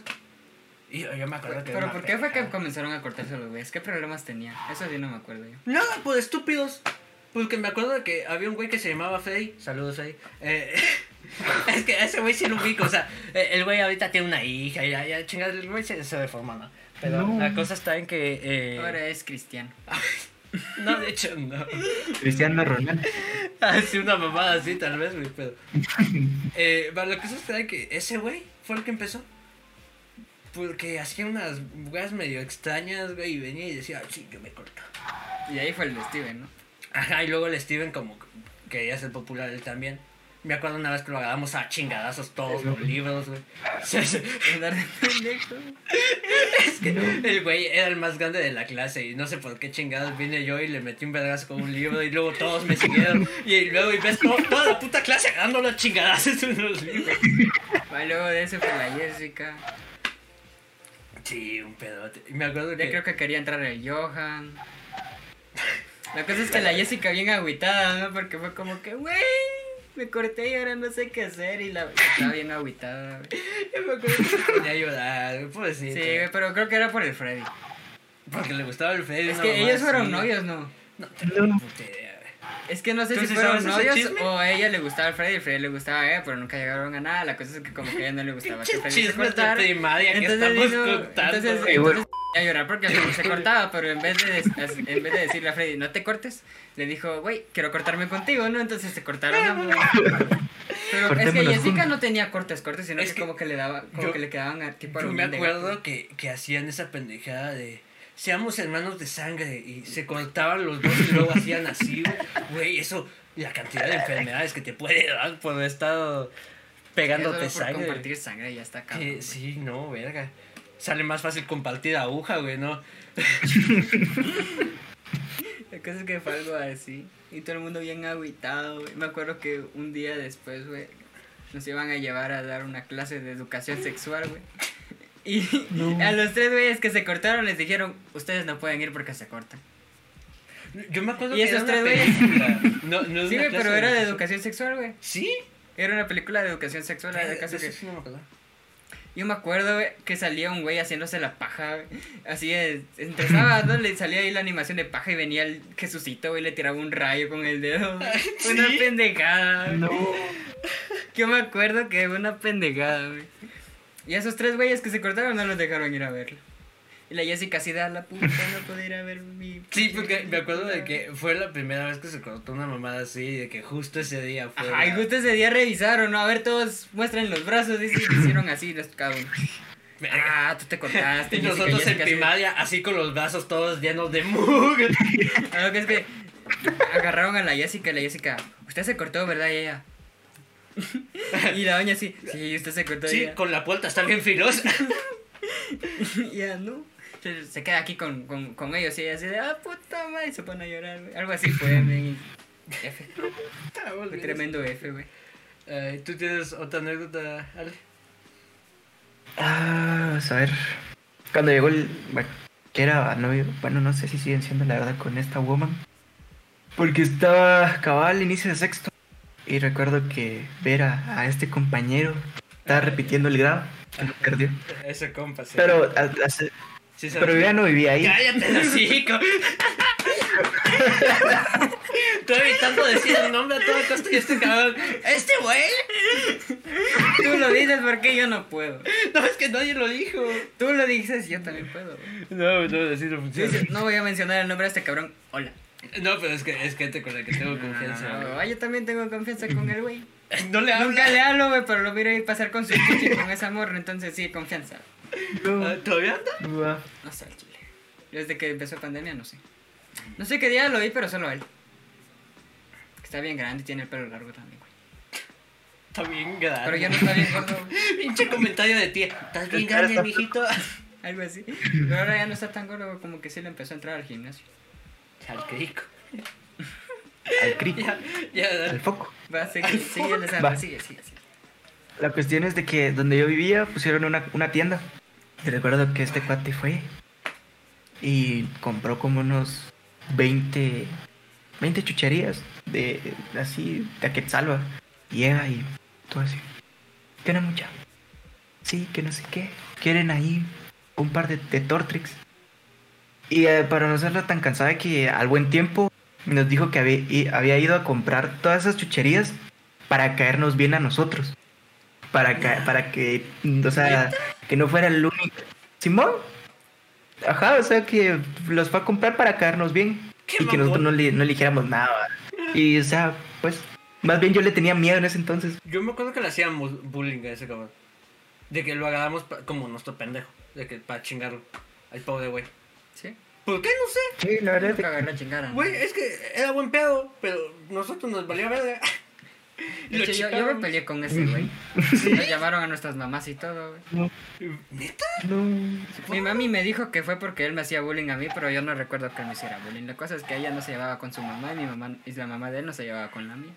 Y yo, yo me acuerdo que. Pero ¿por qué fue que comenzaron a cortarse los güeyes? ¿Qué problemas tenían? Eso sí no me acuerdo yo. Nada, pues estúpidos. Porque me acuerdo de que había un güey que se llamaba Freddy. Saludos, Freddy. Eh, es que ese güey sí lo ubico. O sea, eh, el güey ahorita tiene una hija. Y ya, ya chingada, el güey se, se reformó, ¿no? Pero No. la cosa está en que. Eh, Ahora es cristiano. no, de hecho, no. Cristiano Ronaldo. Así una mamada así, tal vez, güey. Pero. Eh, la cosa está en que ese güey fue el que empezó. Porque hacía unas weas medio extrañas, güey. Y venía y decía, "Ay, sí, yo me corto. Y ahí fue el de Steven, ¿no? Ajá, y luego el Steven como quería ser popular él también. Me acuerdo una vez que lo agarramos a chingadazos todos los libros, güey. Es que el güey era el más grande de la clase y no sé por qué chingados vine yo y le metí un vergazo con un libro y luego todos me siguieron. Y luego y ves todo- toda la puta clase agarrando los chingadazos en los libros. Luego de ese fue la Jessica. Sí, un pedote. Y me acuerdo Ya que... creo que quería entrar el Johan. La cosa es que la Jessica bien agüitada, ¿no? Porque fue como que, güey, me corté y ahora no sé qué hacer. Y la estaba bien agüitada, güey. Yo me acuerdo que se ponía a llorar, güey, pobrecito. Sí, pero creo que era por el Freddy. Porque le gustaba el Freddy. Es que mamá ellos fueron novios, ¿no? No, tengo puta idea. Es que no sé si fueron ¿sabes ese novios o a ella le gustaba el Freddy y el Freddy le gustaba a ella, pero nunca llegaron a nada. La cosa es que como que a ella no le gustaba que Freddy se primaria que estamos contando. entonces, entonces a llorar porque se cortaba, pero en vez de, en vez de decirle a Freddy, no te cortes, le dijo, güey, quiero cortarme contigo, ¿no? Entonces se cortaron ambos. Pero es que Jessica juntos. no tenía cortes, cortes, sino Es que, que como que le daba, como yo- que le quedaban a- tipo Yo me acuerdo que, que hacían esa pendejada de seamos hermanos de sangre y se cortaban los dos y luego hacían así, güey. Eso, la cantidad de enfermedades que te puede dar por haber estado pegándote por sangre. compartir sangre ya está güey. sí, no, verga. Sale más fácil compartir aguja, güey, ¿no? La cosa es que fue algo así. Y todo el mundo bien agüitado, güey. Me acuerdo que un día después, güey, nos iban a llevar a dar una clase de educación sexual, güey. Y No. a los tres güeyes que se cortaron les dijeron, ustedes no pueden ir porque se cortan. Yo me acuerdo ¿Y que esos tres güeyes? No, no es Sí, güey, pero era de educación sexual, güey. ¿Sí? Era una película de educación sexual. era de De caso eso que... sí no me acuerdo. Yo me acuerdo, güey, que salía un güey haciéndose la paja, güey. Así es, entre sábados, ¿no? Le salía ahí la animación de paja y venía el Jesucito, güey, le tiraba un rayo con el dedo. Una pendejada, güey. No. Yo me acuerdo que fue una pendejada, güey. Y a esos tres güeyes que se cortaron no los dejaron ir a verlo. Y la Jessica así da la puta, no puedo ir a ver mi. Sí, porque me acuerdo de que fue la primera vez que se cortó una mamada así, de que justo ese día fue. Ajá, y la- justo ese día revisaron, ¿no? A ver, todos muestran los brazos, y hicieron así, los cabros. Ah, tú te cortaste. Y Jessica, nosotros en Jessica, así- primaria, así con los brazos todos llenos de mugre. A lo que es que agarraron a la Jessica y la Jessica, usted se cortó, ¿verdad? Y ella. Y la doña así, sí, usted se cortó. Sí, ella, con la puerta está bien filosa. y ella, no. Se, se queda aquí con, con, con ellos y ella así de, ah, puta madre, y se pone a llorar, güey. Algo así fue, men, y F. Fue tremendo F, güey. Eh, ¿Tú tienes otra anécdota, Ale? Ah, vamos a ver. Cuando llegó el. Bueno, que era novio. Bueno, no sé si siguen siendo la verdad con esta woman. Porque estaba cabal al inicio de sexto. y recuerdo que ver a, a este compañero estaba repitiendo el grado, lo perdió. Ese compa, sí. Pero, a- a- se- Sí, pero yo ya no vivía ahí. Cállate, el hocico. Estoy evitando decir el nombre a toda costa y este cabrón. ¡Este güey! Tú lo dices porque yo no puedo. No, es que nadie lo dijo. Tú lo dices, yo también puedo. No, no, decir no funciona. Dices, no voy a mencionar el nombre de este cabrón. Hola. No, pero es que es gente con la que tengo No, confianza. no, no, yo también tengo confianza con el güey. No le hablo. Nunca le hablo, güey, pero lo miro ir pasar con su chichi con esa morra, entonces sí, confianza. Ah, ¿Todavía anda? Guau. No sé, el chile. Desde que empezó pandemia, no sé. No sé qué día lo vi, pero solo él. Está bien grande y tiene el pelo largo también, güey. Está bien grande. Pero ya no está bien gordo. Pinche comentario de ti. ¿Estás bien grande, mijito? Algo así. Pero ahora ya no está tan gordo, como que sí le empezó a entrar al gimnasio. Al crico. Al crico, Ya, ya, al foco. Va, sigue, sigue, sigue, Va. sigue, sigue, sigue. La cuestión es de que donde yo vivía pusieron una, una tienda. Y recuerdo que este cuate fue y compró como unos 20, 20 chucherías de así, de Aquetzalba. Llega y todo así. ¿Qué no mucha? Sí, que no sé qué. Quieren ahí un par de, de Tortrix. Y eh, para no serla tan cansada que al buen tiempo nos dijo que había, había ido a comprar todas esas chucherías para caernos bien a nosotros. Para, ca- para que, o sea, que no fuera el único. Simón. Ajá, o sea que los fue a comprar para caernos bien. Qué Y que nosotros no le, no le dijéramos nada. Y, o sea, pues, más bien yo le tenía miedo en ese entonces. Yo me acuerdo que le hacíamos bullying a ese cabrón. De que lo agarramos como nuestro pendejo. De que para chingarlo. Al pobre güey. ¿Sí? ¿Por qué? No sé. Sí, la verdad. Nunca chingada. ¿no? Güey, es que era buen pedo, pero nosotros nos valía verga. De hecho, yo, yo me peleé con ese güey. Nos llamaron a nuestras mamás y todo, güey. ¿Neta? No. Mi mami me dijo que fue porque él me hacía bullying a mí, pero yo no recuerdo que él me hiciera bullying. La cosa es que ella no se llevaba con su mamá y mi mamá y la mamá de él no se llevaba con la mía.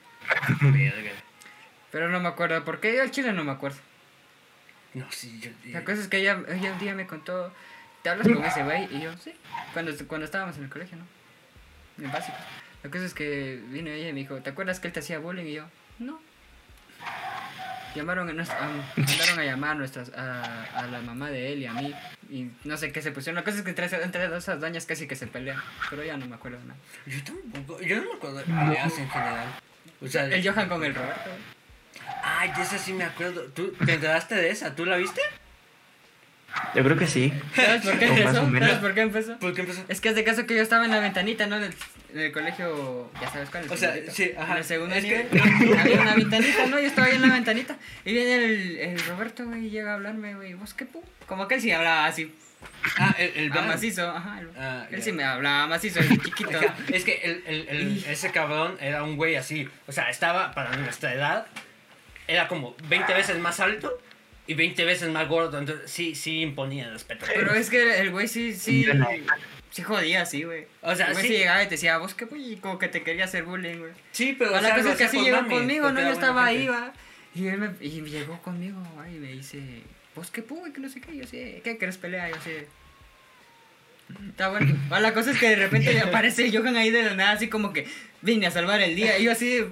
Pero no me acuerdo por qué. Yo al chile no me acuerdo. No, sí, yo. La cosa es que ella, ella un día me contó, ¿te hablas con ese güey? Y yo, sí. Cuando, cuando estábamos en el colegio, ¿no? En básico. La cosa es que vino ella y me dijo, ¿te acuerdas que él te hacía bullying? Y yo, no. Llamaron a, nuestra- a- mandaron a llamar a, nuestras, a, a la mamá de él y a mí. Y no sé qué se pusieron. La cosa es que entre, entre esas doñas casi que se pelean. Pero ya no me acuerdo nada. Yo tampoco. Yo no me acuerdo de en general. O sea, El Johan con el Roberto. Ay, de esa sí me acuerdo. ¿Tú te enteraste de esa? ¿Tú la viste? Yo creo que sí. ¿Sabes por qué empezó? ¿Sabes por qué empezó? ¿Por qué empezó? Es que hace caso que yo estaba en la ventanita, ¿no? Del, del colegio, ya sabes cuál es. O sea, sí, ajá. En el segundo Es que- nivel. Había una ventanita, ¿no? Yo estaba ahí en la ventanita. Y viene el, el Roberto, güey, y llega a hablarme, güey. ¿Vos qué pu? Como que él sí hablaba así. Ah, el, el Ah, macizo, ajá. Él, Ah, él sí me hablaba macizo, el chiquito. Ajá, Es que el, el, el- ese cabrón era un güey así. O sea, estaba para nuestra edad. Era como 20 veces más alto y 20 veces más gordo. Entonces sí, sí imponía respeto. Pero es que el güey sí, sí. Sí jodía así, güey. O sea, el güey sí. sí llegaba y te decía, ¿vos qué como que te quería hacer bullying, güey. Sí, pero. O la sea, cosa es que así llegó mami, conmigo, ¿no? Yo estaba ahí, va. Y él me, y llegó conmigo, va, y me dice, ¿vos qué pu? Y que no sé qué. Yo sé, ¿qué querés pelear? Yo sé. Está bueno. Va, la cosa es que de repente aparece Johan ahí de la nada, así como que vine a salvar el día. Y yo así,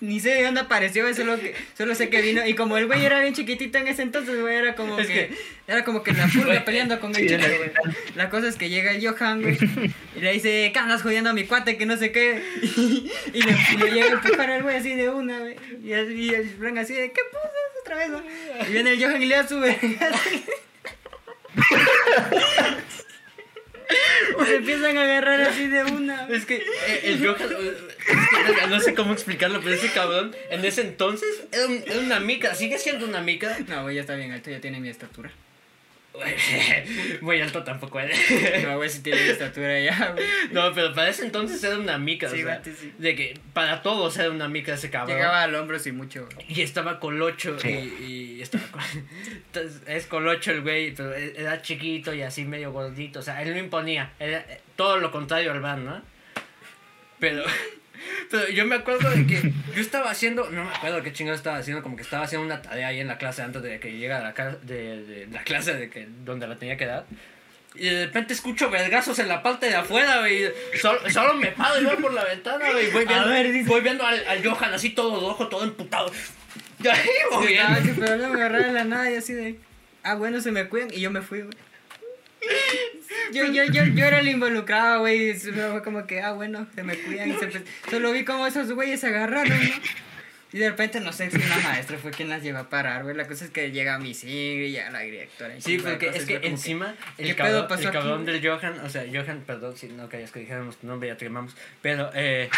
ni sé de dónde apareció, solo, que, solo sé que vino. Y como el güey era bien chiquitito en ese entonces, güey, era como Es que, que- Era como que la pulga peleando con el Sí, chico, güey. La cosa es que llega el Johan, güey, y le dice, ¿qué andas jodiendo a mi cuate? Que no sé qué. Y, le, y le llega a empujar al güey así de una, güey. Y, el- y el Frank así de, ¿qué putas otra vez? no?" Y viene el Johan y le da su verga. Se empiezan a agarrar así de una. Es que eh, el Johan, es que no sé cómo explicarlo, pero ese cabrón en ese entonces era, un- era una mica, sigue siendo una mica. No, güey, ya está bien alto, ya tiene mi estatura. Muy alto tampoco era. No, güey, sí tiene estatura ya, güey. No, pero para ese entonces era una mica. Sí, o sea, antes sí. De que para todos era una mica ese cabrón. Llegaba al hombro sin mucho. Y estaba colocho Sí. y, y estaba con- Entonces, es colocho el güey, pero e- era chiquito y así medio gordito. O sea, él no imponía. Era eh, todo lo contrario al van, ¿no? Pero, pero yo me acuerdo de que yo estaba haciendo, no me acuerdo qué chingado estaba haciendo, como que estaba haciendo una tarea ahí en la clase antes de que llegara la, ca- de, de la clase de que, donde la tenía que dar. Y de repente escucho vergazos en la parte de afuera, güey. Solo, solo me paro y voy por la ventana, güey. Voy viendo, A ver, dice- voy viendo al, al Johan así todo rojo, todo emputado. Ya voy Ah, viendo. sí, pero no me agarraron la nada y así de. Ah, bueno, se me cuidan y yo me fui, güey. Yo, yo, yo, yo era el involucrado, güey. Fue como que, ah, bueno, se me cuidan. y se empe- Solo vi como esos güeyes se agarraron, ¿no? Y de repente no sé si una maestra fue quien las llevó a parar, güey. La cosa es que llega mi y llega la directora. y Sí, porque es que encima ¿qué el cabrón, pasó el cabrón del Johan, o sea, Johan, perdón si no querías que dijéramos tu nombre, ya te quemamos, pero eh,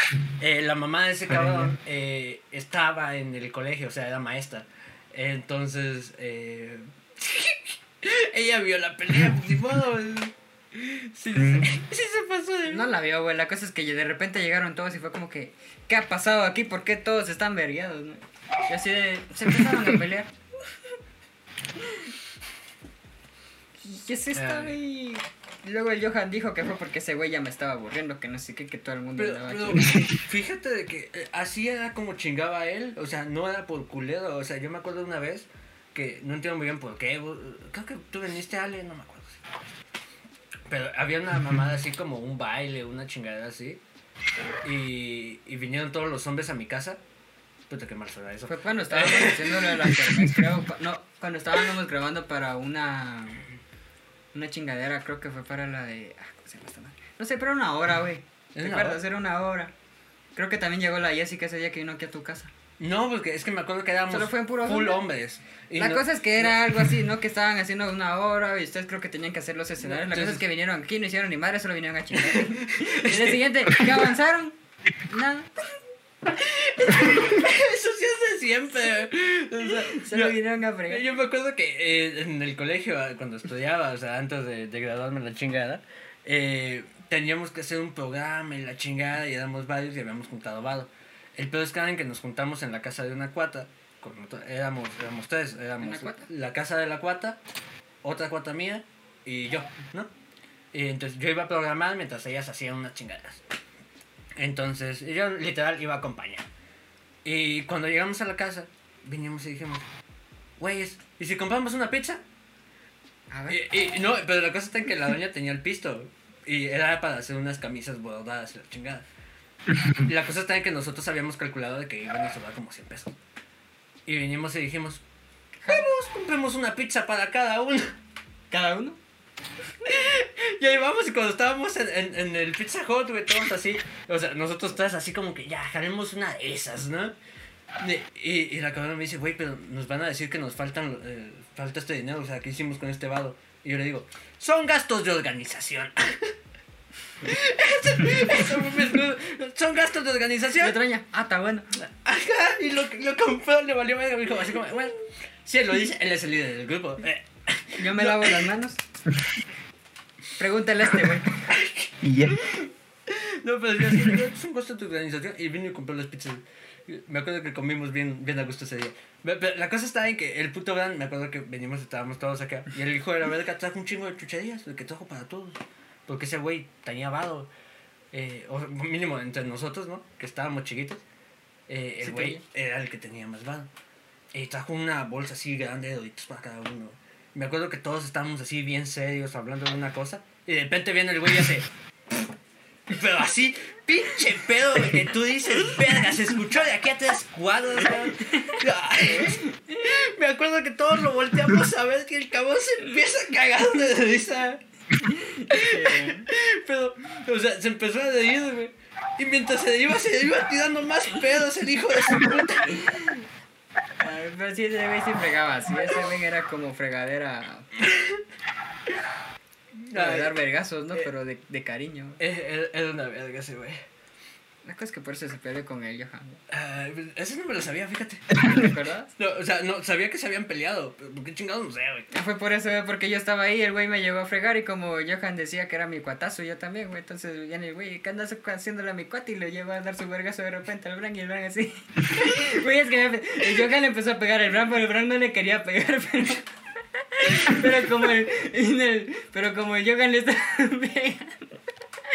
eh, la mamá de ese cabrón eh, estaba en el colegio, o sea, era maestra. Entonces, eh, ella vio la pelea, pues, ni modo. Sí, Mm. sí, sí se pasó de No la vio, güey. La cosa es que de repente llegaron todos y fue como que, ¿qué ha pasado aquí? ¿Por qué todos están vergueados, no? Y así de, se empezaron a pelear. ¿Y qué es esto, Ay. güey? Luego el Johan dijo que fue porque ese güey ya me estaba aburriendo, que no sé qué, que todo el mundo Pero, andaba pero aquí. fíjate de que eh, así era como chingaba él, o sea, no era por culero, o sea, yo me acuerdo una vez que no entiendo muy bien por qué, creo que tú veniste Ale, no me acuerdo. Pero había una mamada así como un baile, una chingadera así, y, y vinieron todos los hombres a mi casa, puta que mal suena eso. Fue cuando estábamos haciendo la kermés, creo. No, cuando estábamos grabando para una. Una chingadera, creo que fue para la de. Ah, ¿cómo se llama esta madre? No sé, pero una hora, güey. ¿Te ¿Era una acuerdas? hora? Era una hora. Creo que también llegó la Jessica ese día que vino aquí a tu casa. No, porque es que me acuerdo que éramos Solo fue en puro full hombre. hombres. y la no- cosa es que era algo así, ¿no? Que estaban haciendo una hora y ustedes creo que tenían que hacer los escenarios. La cosa Entonces- es que vinieron aquí, no hicieron ni madre, solo vinieron a chingar. y el siguiente, ¿qué avanzaron? Nada, Eso sí es de siempre. O sea, solo yo- vinieron a fregar. Yo me acuerdo que eh, en el colegio, ah, cuando estudiaba, o sea, antes de, de graduarme en la chingada, eh, teníamos que hacer un programa y la chingada y éramos varios y habíamos juntado vado. El peor es que nos juntamos en la casa de una cuata, con éramos, éramos tres, éramos ¿Una cuata? la casa de la cuata, otra cuata mía y yo, ¿no? Y entonces yo iba a programar mientras ellas hacían unas chingadas. Entonces yo literal iba a acompañar. Y cuando llegamos a la casa, vinimos y dijimos, güeyes, ¿y si compramos una pizza? A ver. Y, y- no, pero la cosa está en que la doña tenía el pisto. Y era para hacer unas camisas bordadas y la chingada. La cosa está en que nosotros habíamos calculado de que iban a sobrar como 100 pesos. Y vinimos y dijimos, vamos, compremos una pizza para cada uno. ¿Cada uno? Y ahí vamos, y cuando estábamos en, en, en el Pizza Hut, güey, todos así, o sea, nosotros todos así como que ya, jalemos una de esas, ¿no? Y, y, y la cabrona me dice, güey, pero nos van a decir que nos faltan, eh, falta este dinero, o sea, ¿qué hicimos con este vado? Y yo le digo, son gastos de organización. Eso- eso me escudo. son gastos de organización. otra niña, ah, está bueno. Ajá, y lo, lo compró, le valió medio, dijo así como, bueno, si él lo dice, él es el líder del grupo. Eh, Yo me lavo las manos. Pregúntale a este, güey. Y ya. No, pero yo así, "No, es un costo de tu organización. Y vino y compró las pizzas. Me acuerdo que comimos bien, bien a gusto ese día. Pero la cosa está en que el puto Bran, me acuerdo que venimos, estábamos todos acá. Y el hijo de la verga trajo un chingo de chucherías, el que trajo para todos. Porque ese güey tenía vado. Eh, o mínimo entre nosotros, ¿no? Que estábamos chiquitos. Eh, el Sí, güey era el que tenía más vado. Y trajo una bolsa así grande de doritos para cada uno. Me acuerdo que todos estábamos así bien serios hablando de una cosa. Y de repente viene el güey y hace. Pero así, pinche pedo, güey, que tú dices, verga, se escuchó de aquí a tres cuadros, güey. Me acuerdo que todos lo volteamos a ver que el cabrón se empieza a cagar de risa. Pero, o sea, se empezó a reír, güey. Y mientras se iba, se iba tirando más pedos el hijo de su puta. Ay, pero sí, ese güey sí fregaba así. Ese güey era como fregadera. De dar vergazos, ¿no? Eh. Pero de, de cariño. Era era una verga ese güey. La cosa es que por eso se peleó con él, Johan. Ay, pues, ese no me lo sabía, fíjate. ¿Te acuerdas? No, o sea, no, sabía que se habían peleado. pero ¿Por qué chingados no sé, güey? Ah, Fue por eso, güey, porque yo estaba ahí, el güey me llegó a fregar y como Johan decía que era mi cuatazo, yo también, güey. Entonces viene el güey, ¿qué andas haciéndole a mi cuate? Y le lleva a dar su vergazo de repente al Bran y el Bran así. Güey, es que me- el Johan le empezó a pegar al Bran, pero el Bran no le quería pegar, pero. Pero como el. el- pero como el Johan le estaba pegando.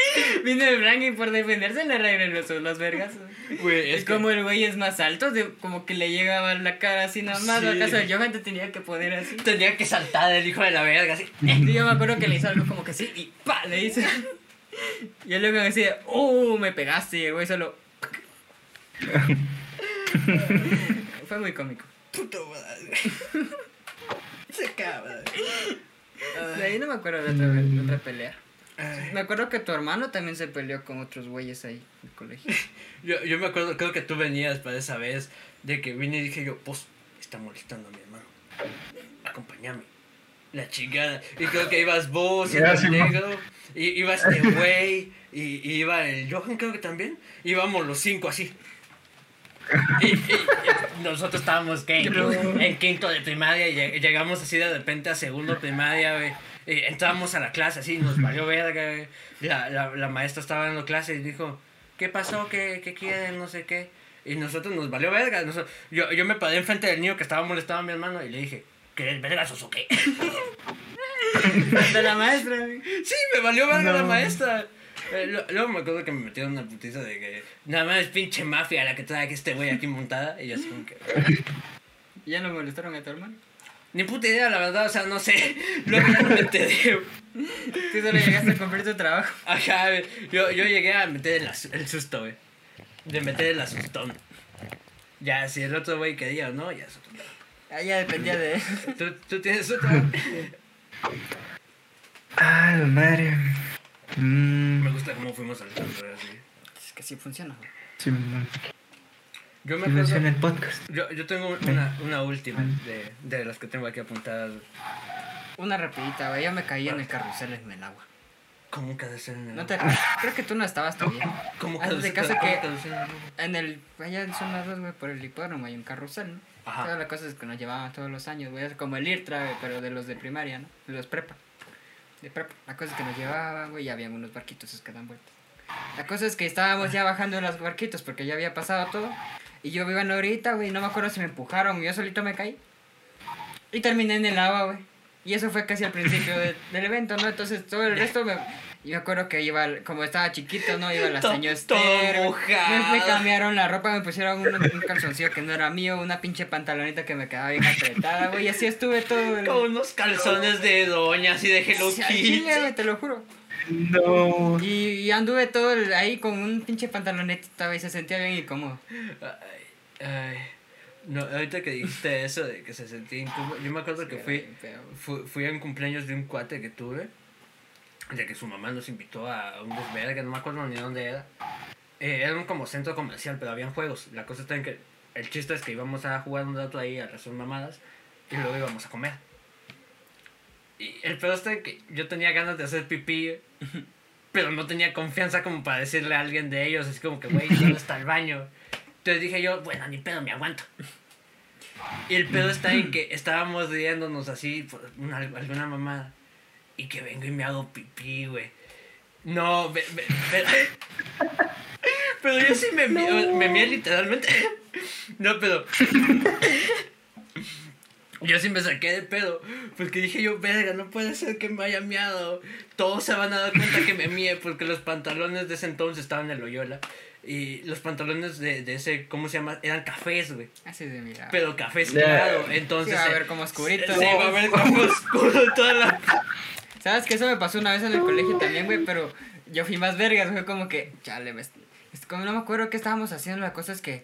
Vino el Frank y por defenderse le regresó los vergas. Güey, Es es que- como el güey es más alto, de, como que le llegaba la cara así nada más. Sí. ¿Acaso el Johan te tenía que poner así? Tenía que saltar el hijo de la verga, así. Y yo me acuerdo que le hizo algo como que sí y pa, le hice. Y él luego me decía, ¡uh! Me pegaste. Y el güey solo. Fue muy cómico. Puto madre. Se acaba. De ahí no me acuerdo de otra, de otra pelea. Ay. Me acuerdo que tu hermano también se peleó con otros güeyes ahí en el colegio. Yo, yo me acuerdo, creo que tú venías para esa vez de que vine y dije yo, pues, está molestando a mi hermano. Acompáñame. La chingada. Y creo que ibas vos el sí, negro. Y iba este güey. Y, y iba el Johan, creo que también. Íbamos los cinco así. Y, y- y nosotros estábamos ¿qué? en, quinto de primaria y lleg- llegamos así de repente a segundo primaria, güey. Y entramos a la clase así, nos valió verga. La, la, la maestra estaba dando clase y dijo, ¿qué pasó? ¿Qué, qué quieren? No sé qué. Y nosotros nos valió verga. Nosotros- yo, yo me paré enfrente del niño que estaba molestando a mi hermano y le dije, ¿querés vergazos o qué? De la maestra. Sí, me valió verga la maestra. Eh, lo- luego me acuerdo que me metieron una putiza de que nada más es pinche mafia la que trae que este güey aquí montada. Y yo así como que. ¿Y ya no molestaron a tu hermano? Ni puta idea, la verdad, o sea, no sé. Luego ya no me enteré. Tú solo llegaste a cumplir tu trabajo. Ajá, yo, yo llegué a meter el, susto, güey. De meter el asustón. Ya, si el otro güey quería o no, ya es otro. Ah, ya dependía de... ¿Tú, tú tienes otro? Ah, la madre. Mm, Me gusta cómo fuimos al centro, así. Es que sí funciona, güey. sí, Yo me acuerdo. el podcast. Yo, yo tengo una, una última de, de las que tengo aquí apuntadas. Una rapidita, güey. Yo me caí en el carrusel en el agua. ¿Cómo caducen en el No te Creo que tú no estabas todavía. ¿Cómo caducen- caso cómo que- en el agua? En el... Allá en zona 2, güey, por el hipódromo hay un carrusel, ¿no? Ajá. Toda la cosa es que nos llevaban todos los años, güey. Es como el IRTRA, güey, pero de los de primaria, ¿no? De los prepa. De prepa. La cosa es que nos llevaban, güey, y habían unos barquitos esos que dan vueltas. La cosa es que estábamos ya bajando en los barquitos porque ya había pasado todo. Y yo iba en la güey, no me acuerdo si me empujaron, yo solito me caí. Y terminé en el agua, güey. Y eso fue casi al principio de- del evento, ¿no? Entonces todo el resto me... Yo me acuerdo que iba, como estaba chiquito, ¿no? Iba la señora. Me, me cambiaron la ropa, me pusieron un, un calzoncillo que no era mío, una pinche pantalonita que me quedaba bien apretada, güey. Y así estuve todo el... Con unos calzones de doña, así de Hello Kitty. te lo juro. No. Y, y anduve todo el- ahí con un pinche pantaloneta, güey, se sentía bien incómodo. Ay, ay. No, ahorita que dijiste eso de que se sentía incómodo, yo me acuerdo que fui, fui, fui a un cumpleaños de un cuate que tuve, de que su mamá nos invitó a un desvergue, no me acuerdo ni dónde era. Eh, era un como centro comercial, pero habían juegos. La cosa está en que el chiste es que íbamos a jugar un rato ahí a las mamadas y luego íbamos a comer. Y el pedo está en que yo tenía ganas de hacer pipí, pero no tenía confianza como para decirle a alguien de ellos, así como que, güey, ¿dónde está el baño? Entonces dije yo, bueno, ni pedo, me aguanto. Y el pedo está en que estábamos riéndonos así por una- alguna mamada. Y que vengo y me hago pipí, güey. No, ve- ve- pero, pero yo sí me, me, me mié literalmente. No, pero. Yo sí me saqué de pedo. Porque dije yo, verga, no puede ser que me haya miado. Todos se van a dar cuenta que me mié. Porque los pantalones de ese entonces estaban en Loyola. Y los pantalones de, de ese, ¿cómo se llama? Eran cafés, güey. Así de mira. Pero cafés claro. Sí, Entonces. va a eh, ver como oscurito. Sí, va a ver como oscuro toda la. ¿Sabes que Eso me pasó una vez en el colegio también, güey, pero yo fui más vergas, fue como que, chale, me... como no me acuerdo qué estábamos haciendo, la cosa es que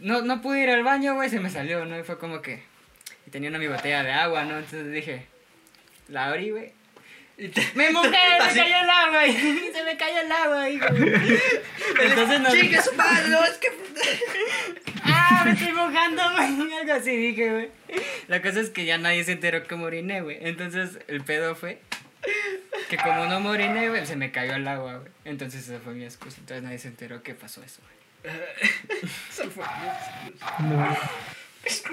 no, no pude ir al baño, güey, se me salió, ¿no? Y fue como que, y tenía una mi botella de agua, ¿no? Entonces dije, la abrí, güey. y te- ¡Me mojé! ¡Me Así. cayó el agua! Y se me cayó el agua, hijo. Entonces no... Chingue su madre, no, es que. ¡Ah, me estoy mojando, güey! Algo así dije, güey. La cosa es que ya nadie se enteró que moriné, güey. Entonces el pedo fue que como no moriné, güey, se me cayó el agua, güey. Entonces esa fue mi excusa. Entonces nadie se enteró que pasó eso, güey. Fue No.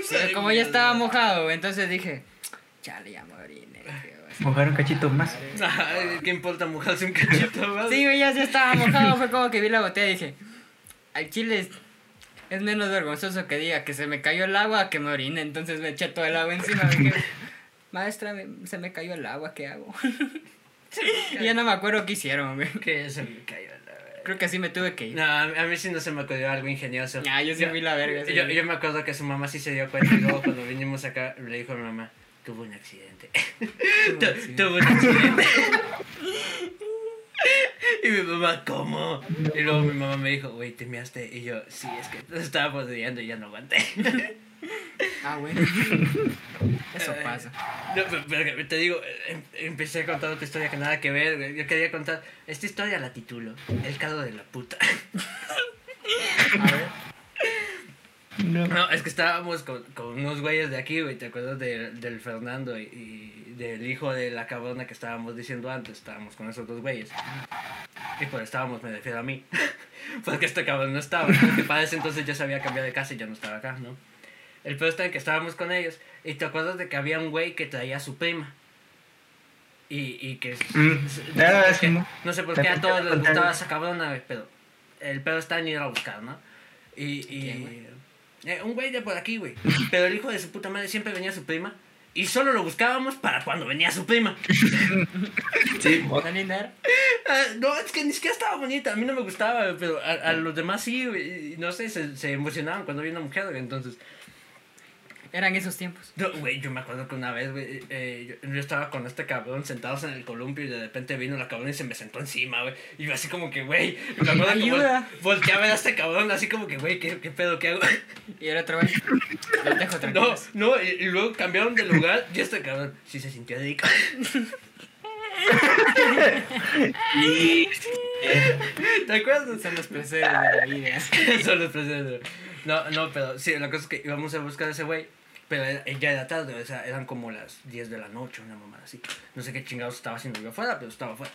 Pero como ya estaba mojado, entonces dije, chale, ya moriné. ¿qué va a hacer?". Mojar un cachito más. Ay, ¿Qué importa mojarse un cachito más? Sí, ya, ya estaba mojado. Fue como que vi la botella y dije, al chile es, es menos vergonzoso que diga que se me cayó el agua que me orine. Entonces me eché todo el agua encima. Dije, maestra, me- se me cayó el agua, ¿qué hago? Y ya no me acuerdo qué hicieron. Que se me cayó. Creo que así me tuve que ir. No, a mí sí no se me ocurrió algo ingenioso. Ah, yo sí fui la verga. sí. Yo, yo me acuerdo que su mamá sí se dio cuenta y luego cuando vinimos acá le dijo a mi mamá, tuvo un accidente. Tuvo un accidente. y mi mamá, ¿cómo? Y luego mi mamá me dijo, güey, te measte. Y yo, sí, es que estábamos riendo y ya no aguanté. Ah, bueno. Eso pasa. No, pero, te digo, em- empecé a contar otra historia que nada que ver. güey. Yo quería contar, esta historia la titulo, El caldo de la puta. A ver. No. No, es que estábamos con, con unos güeyes de aquí, güey. ¿Te acuerdas de- del Fernando y, y del hijo de la cabrona que estábamos diciendo antes? Estábamos con esos dos güeyes. Y pues estábamos, me refiero a mí. Porque este cabrón no estaba. Porque para ese entonces ya se había cambiado de casa y ya no estaba acá, ¿no? El peor está en que estábamos con ellos. Y te acuerdas de que había un güey que traía a su prima. Y, y que. Mm. no, sé qué- no. no sé por qué a todos a les gustaba esa cabrona, güey, pero el pedo está en ir a buscar, ¿no? Y. y eh, un güey de por aquí, güey. Pero el hijo de su puta madre siempre venía su prima. Y solo lo buscábamos para cuando venía su prima. Sí. Ah, no, es que ni siquiera estaba bonita. A mí no me gustaba, güey, pero a, a los demás sí, güey. No sé, se, se emocionaban cuando había una mujer, güey. Entonces, Eran esos tiempos. no, güey, yo me acuerdo que una vez, güey, eh, yo, yo estaba con este cabrón sentados en el columpio y de repente vino la cabrón y se me sentó encima, güey. Y yo así como que, güey, me acuerdo Ayuda. volteé a ver a este cabrón así como que, güey, ¿qué, ¿qué pedo, qué hago? Y el otro güey. Los dejo No, tranquilos. no, y, y luego cambiaron de lugar y este cabrón sí se sintió rico. Y ¿Te acuerdas? Son los placeres de la vida. Son los presentes. No, no, pero sí, la cosa es que íbamos a buscar a ese güey, pero ya era tarde, o sea, eran como las 10 de la noche, una mamada así. No sé qué chingados estaba haciendo yo afuera, pero estaba afuera.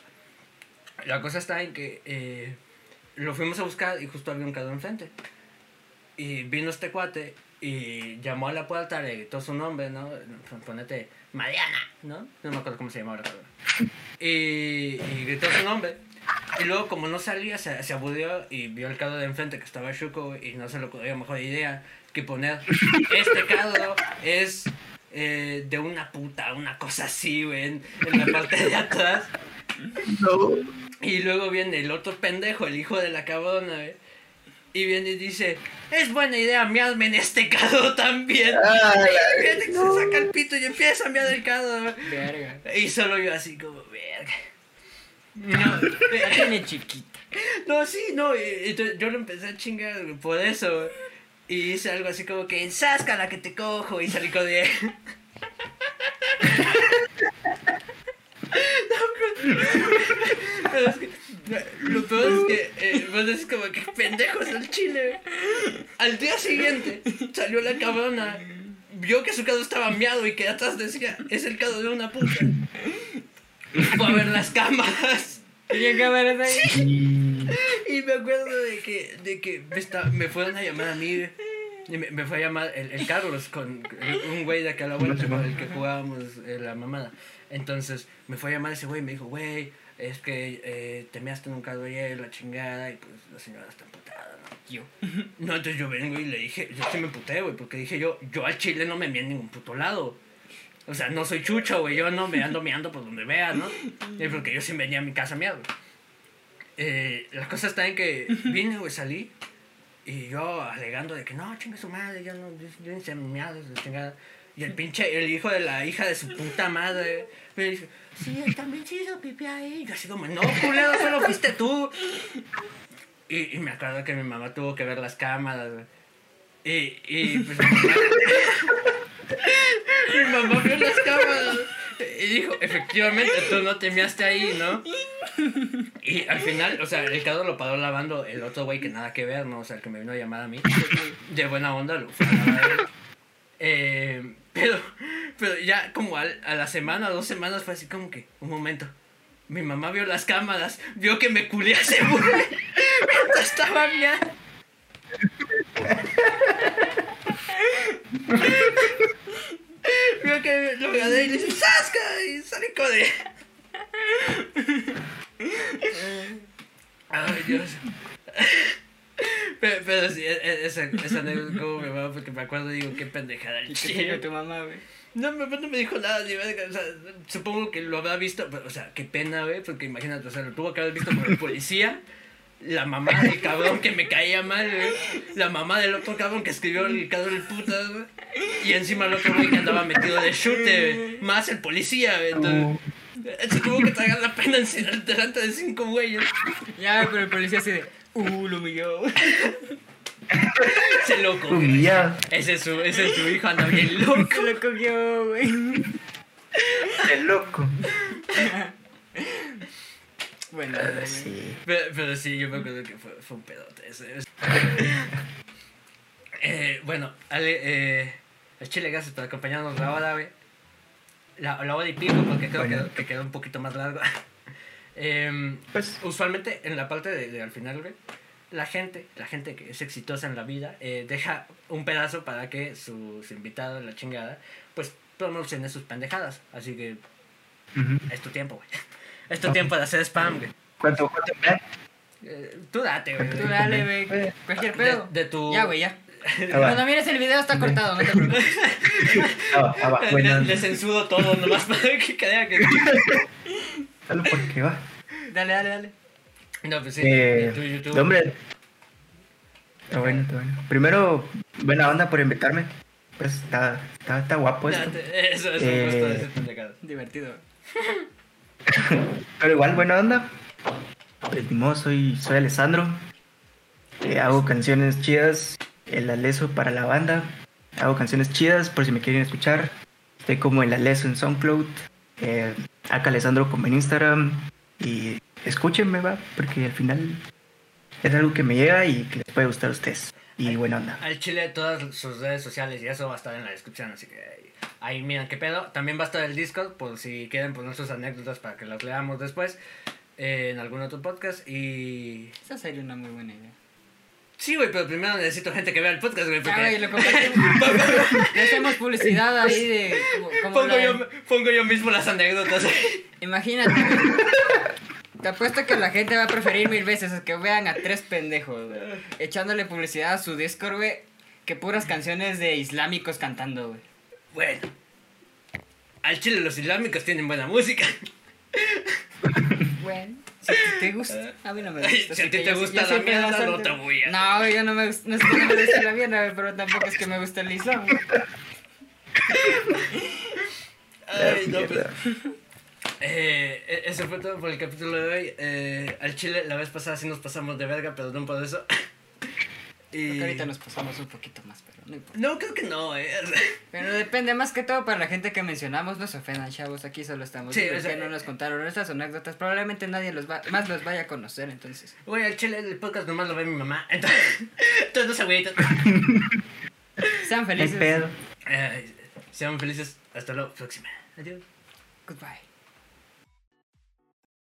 La cosa está en que eh, lo fuimos a buscar y justo había un carro enfrente. Y vino este cuate y llamó a la puerta, le gritó su nombre, ¿no? Ponete Mariana, ¿no? No me acuerdo cómo se llamaba la. Y, y gritó su nombre. Y luego, como no salía, se, se aburrió y vio el carro de enfrente que estaba güey, y no se le ocurrió mejor idea que poner este carro es eh, de una puta, una cosa así, güey, en, en la parte de atrás. no. Y luego viene el otro pendejo, el hijo de la cabrona, güey. Y viene y dice, es buena idea mearme en este carro también. Ay, Y viene y se saca el pito y empieza a mear el carro. Verga. Y solo yo así como, verga. No, tiene chiquita. no, sí, no, y- yo lo empecé a chingar por eso, güey. Y hice algo así como que ensasca la que te cojo y salí con él. Pero es que, lo peor es que, eh, pues es como que pendejo es el chile. Al día siguiente salió la cabrona, vio que su carro estaba miado y que atrás decía, es el carro de una puta. Fue a ver las cámaras. ¿Tenía cámaras ahí? Y- Y me acuerdo de que, de que me, está- me fueron a llamar a mí. me, me fue a llamar el, el Carlos con un güey de acá a la vuelta con el que jugábamos eh, la mamada. Entonces me fue a llamar ese güey y me dijo, güey, es que eh, te measte en un carro ayer, la chingada, y pues la señora está emputada, ¿no? Yo. No, entonces yo vengo y le dije, yo sí me emputé, güey, porque dije yo, yo al chile no me meé en ningún puto lado. O sea, no soy chucho, güey, yo no me ando meando por donde vea, ¿no? Y porque yo sí venía a mi casa meado. Eh, la cosa está en que vine, güey, salí, y yo alegando de que no, chinga su madre, yo no, yo, de chingada. Y el pinche, el hijo de la hija de su puta madre, me dice, sí, él también se hizo pipí ahí. Yo así como, no, culero, solo fuiste tú. Y, y me acuerdo que mi mamá tuvo que ver las cámaras. Y, y pues mi mamá, mi mamá vio las cámaras y dijo, efectivamente, tú no te measte ahí, ¿no? Y al final, o sea, el carro lo paró lavando el otro güey que nada que ver, ¿no? O sea, el que me vino a llamar a mí. De buena onda lo fue a. Eh, pero, pero ya como al- a la semana, dos semanas fue así como que, un momento. Mi mamá vio las cámaras, vio que me culé a ese güey estaba meando. Vio que lo gané y le dice, ¡Sasca! Y salí con él. Ay, Dios. Pero, pero sí, e- e- esa, esa anécdota como me va porque me acuerdo y digo, qué pendejada el ¿Y qué te dijo tu mamá, güey? No, mi papá no me dijo nada, ni verga, o sea, supongo que lo habrá visto, pero, o sea, qué pena, güey, porque imagínate, o sea, lo tuvo que haber visto por el policía, la mamá del cabrón que me caía mal, güey, la mamá del otro cabrón que escribió el cabrón del putas, güey, y encima el otro güey que andaba metido de chute, güey, más el policía, güey, entonces, se tuvo que tragar la pena en, delante de cinco güeyes. Ya, pero el policía así de, uh, lo humilló. Se loco. Humillado. Ese es su, ese es su hijo, anda bien loco. Lo cogió, güey. Qué loco. Bueno, Ah, güey. Sí. Pero, pero sí, yo me acuerdo que fue, fue un pedote ese. Eh, bueno, Ale, eh, el chile, gracias por acompañarnos la hora, güey. La, la hora y pico, porque creo Bueno. que, que quedó un poquito más largo. Em, Pues, usualmente en la parte de, de al final, güey, la gente, la gente que es exitosa en la vida, eh, deja un pedazo para que sus invitados, la chingada, pues promocione sus pendejadas. Así que es tu tiempo, güey. Es tu tiempo de hacer spam, güey. ¿Cuánto, cuánto? Eh, tú date, güey. Tú dale, güey. Cualquier pedo. De, de tu... Ya, güey, ya. Ah. Cuando mires el video está cortado, no te preocupes. Ah, va, ah, va. Le, Bueno, le censuro todo nomás para que crea que... solo porque va. Dale, dale, dale. No, pues sí. Eh, tu YouTube. hombre. Está bueno, está bueno. Primero, buena onda por invitarme. Pues está, está, está guapo esto. Eso es un Eh, gusto de pendejado. Divertido. Pero igual, buena onda. Pues ni modo, soy, soy Alessandro. Eh, hago canciones chidas. El Aleso para la banda. Hago canciones chidas por si me quieren escuchar. Estoy como el Aleso en SoundCloud. Eh, acá Alessandro como en Instagram. Y escúchenme, va, porque al final es algo que me llega y que les puede gustar a ustedes. Y buena onda. Al chile todas sus redes sociales y eso va a estar en la descripción, así que ahí miran qué pedo. También va a estar el Discord por si quieren poner sus anécdotas para que las leamos después eh, en algún otro podcast. Y... Esa sería una muy buena idea. Sí, güey, pero primero necesito gente que vea el podcast, güey, porque... lo compartimos. Le hacemos publicidad ahí de. Como, como Pongo la- yo, pongo yo mismo las anécdotas. Imagínate. Te apuesto que la gente va a preferir mil veces que vean a tres pendejos, güey. Echándole publicidad a su Discord, güey. Que puras canciones de islámicos cantando, güey. Bueno, al chile los islámicos tienen buena música. Bueno, si a ti te gusta. A mí no me gusta. Si a ti te yo- gusta yo la mierda, bastante- no te voy a- No, yo no me gusta. No es que no me guste la mierda, pero tampoco es que me guste el islam. Ay, no, pues, Mierda. Eh, e- eso fue todo por el capítulo de hoy. Eh, al chile la vez pasada sí nos pasamos de verga, perdón por eso. Creo Y... que ahorita nos pasamos un poquito más, pero no importa. No, creo que no, eh. Pero depende más que todo para la gente que mencionamos, no se ofendan, chavos, aquí solo estamos. Sí, o sea, no nos contaron estas anécdotas, probablemente nadie los va, más los vaya a conocer, entonces. Güey, al chile el podcast nomás lo ve mi mamá. Entonces, entonces no se agüiten. Sean felices. pedo. Eh, sean felices. Hasta la próxima. Adiós. Goodbye.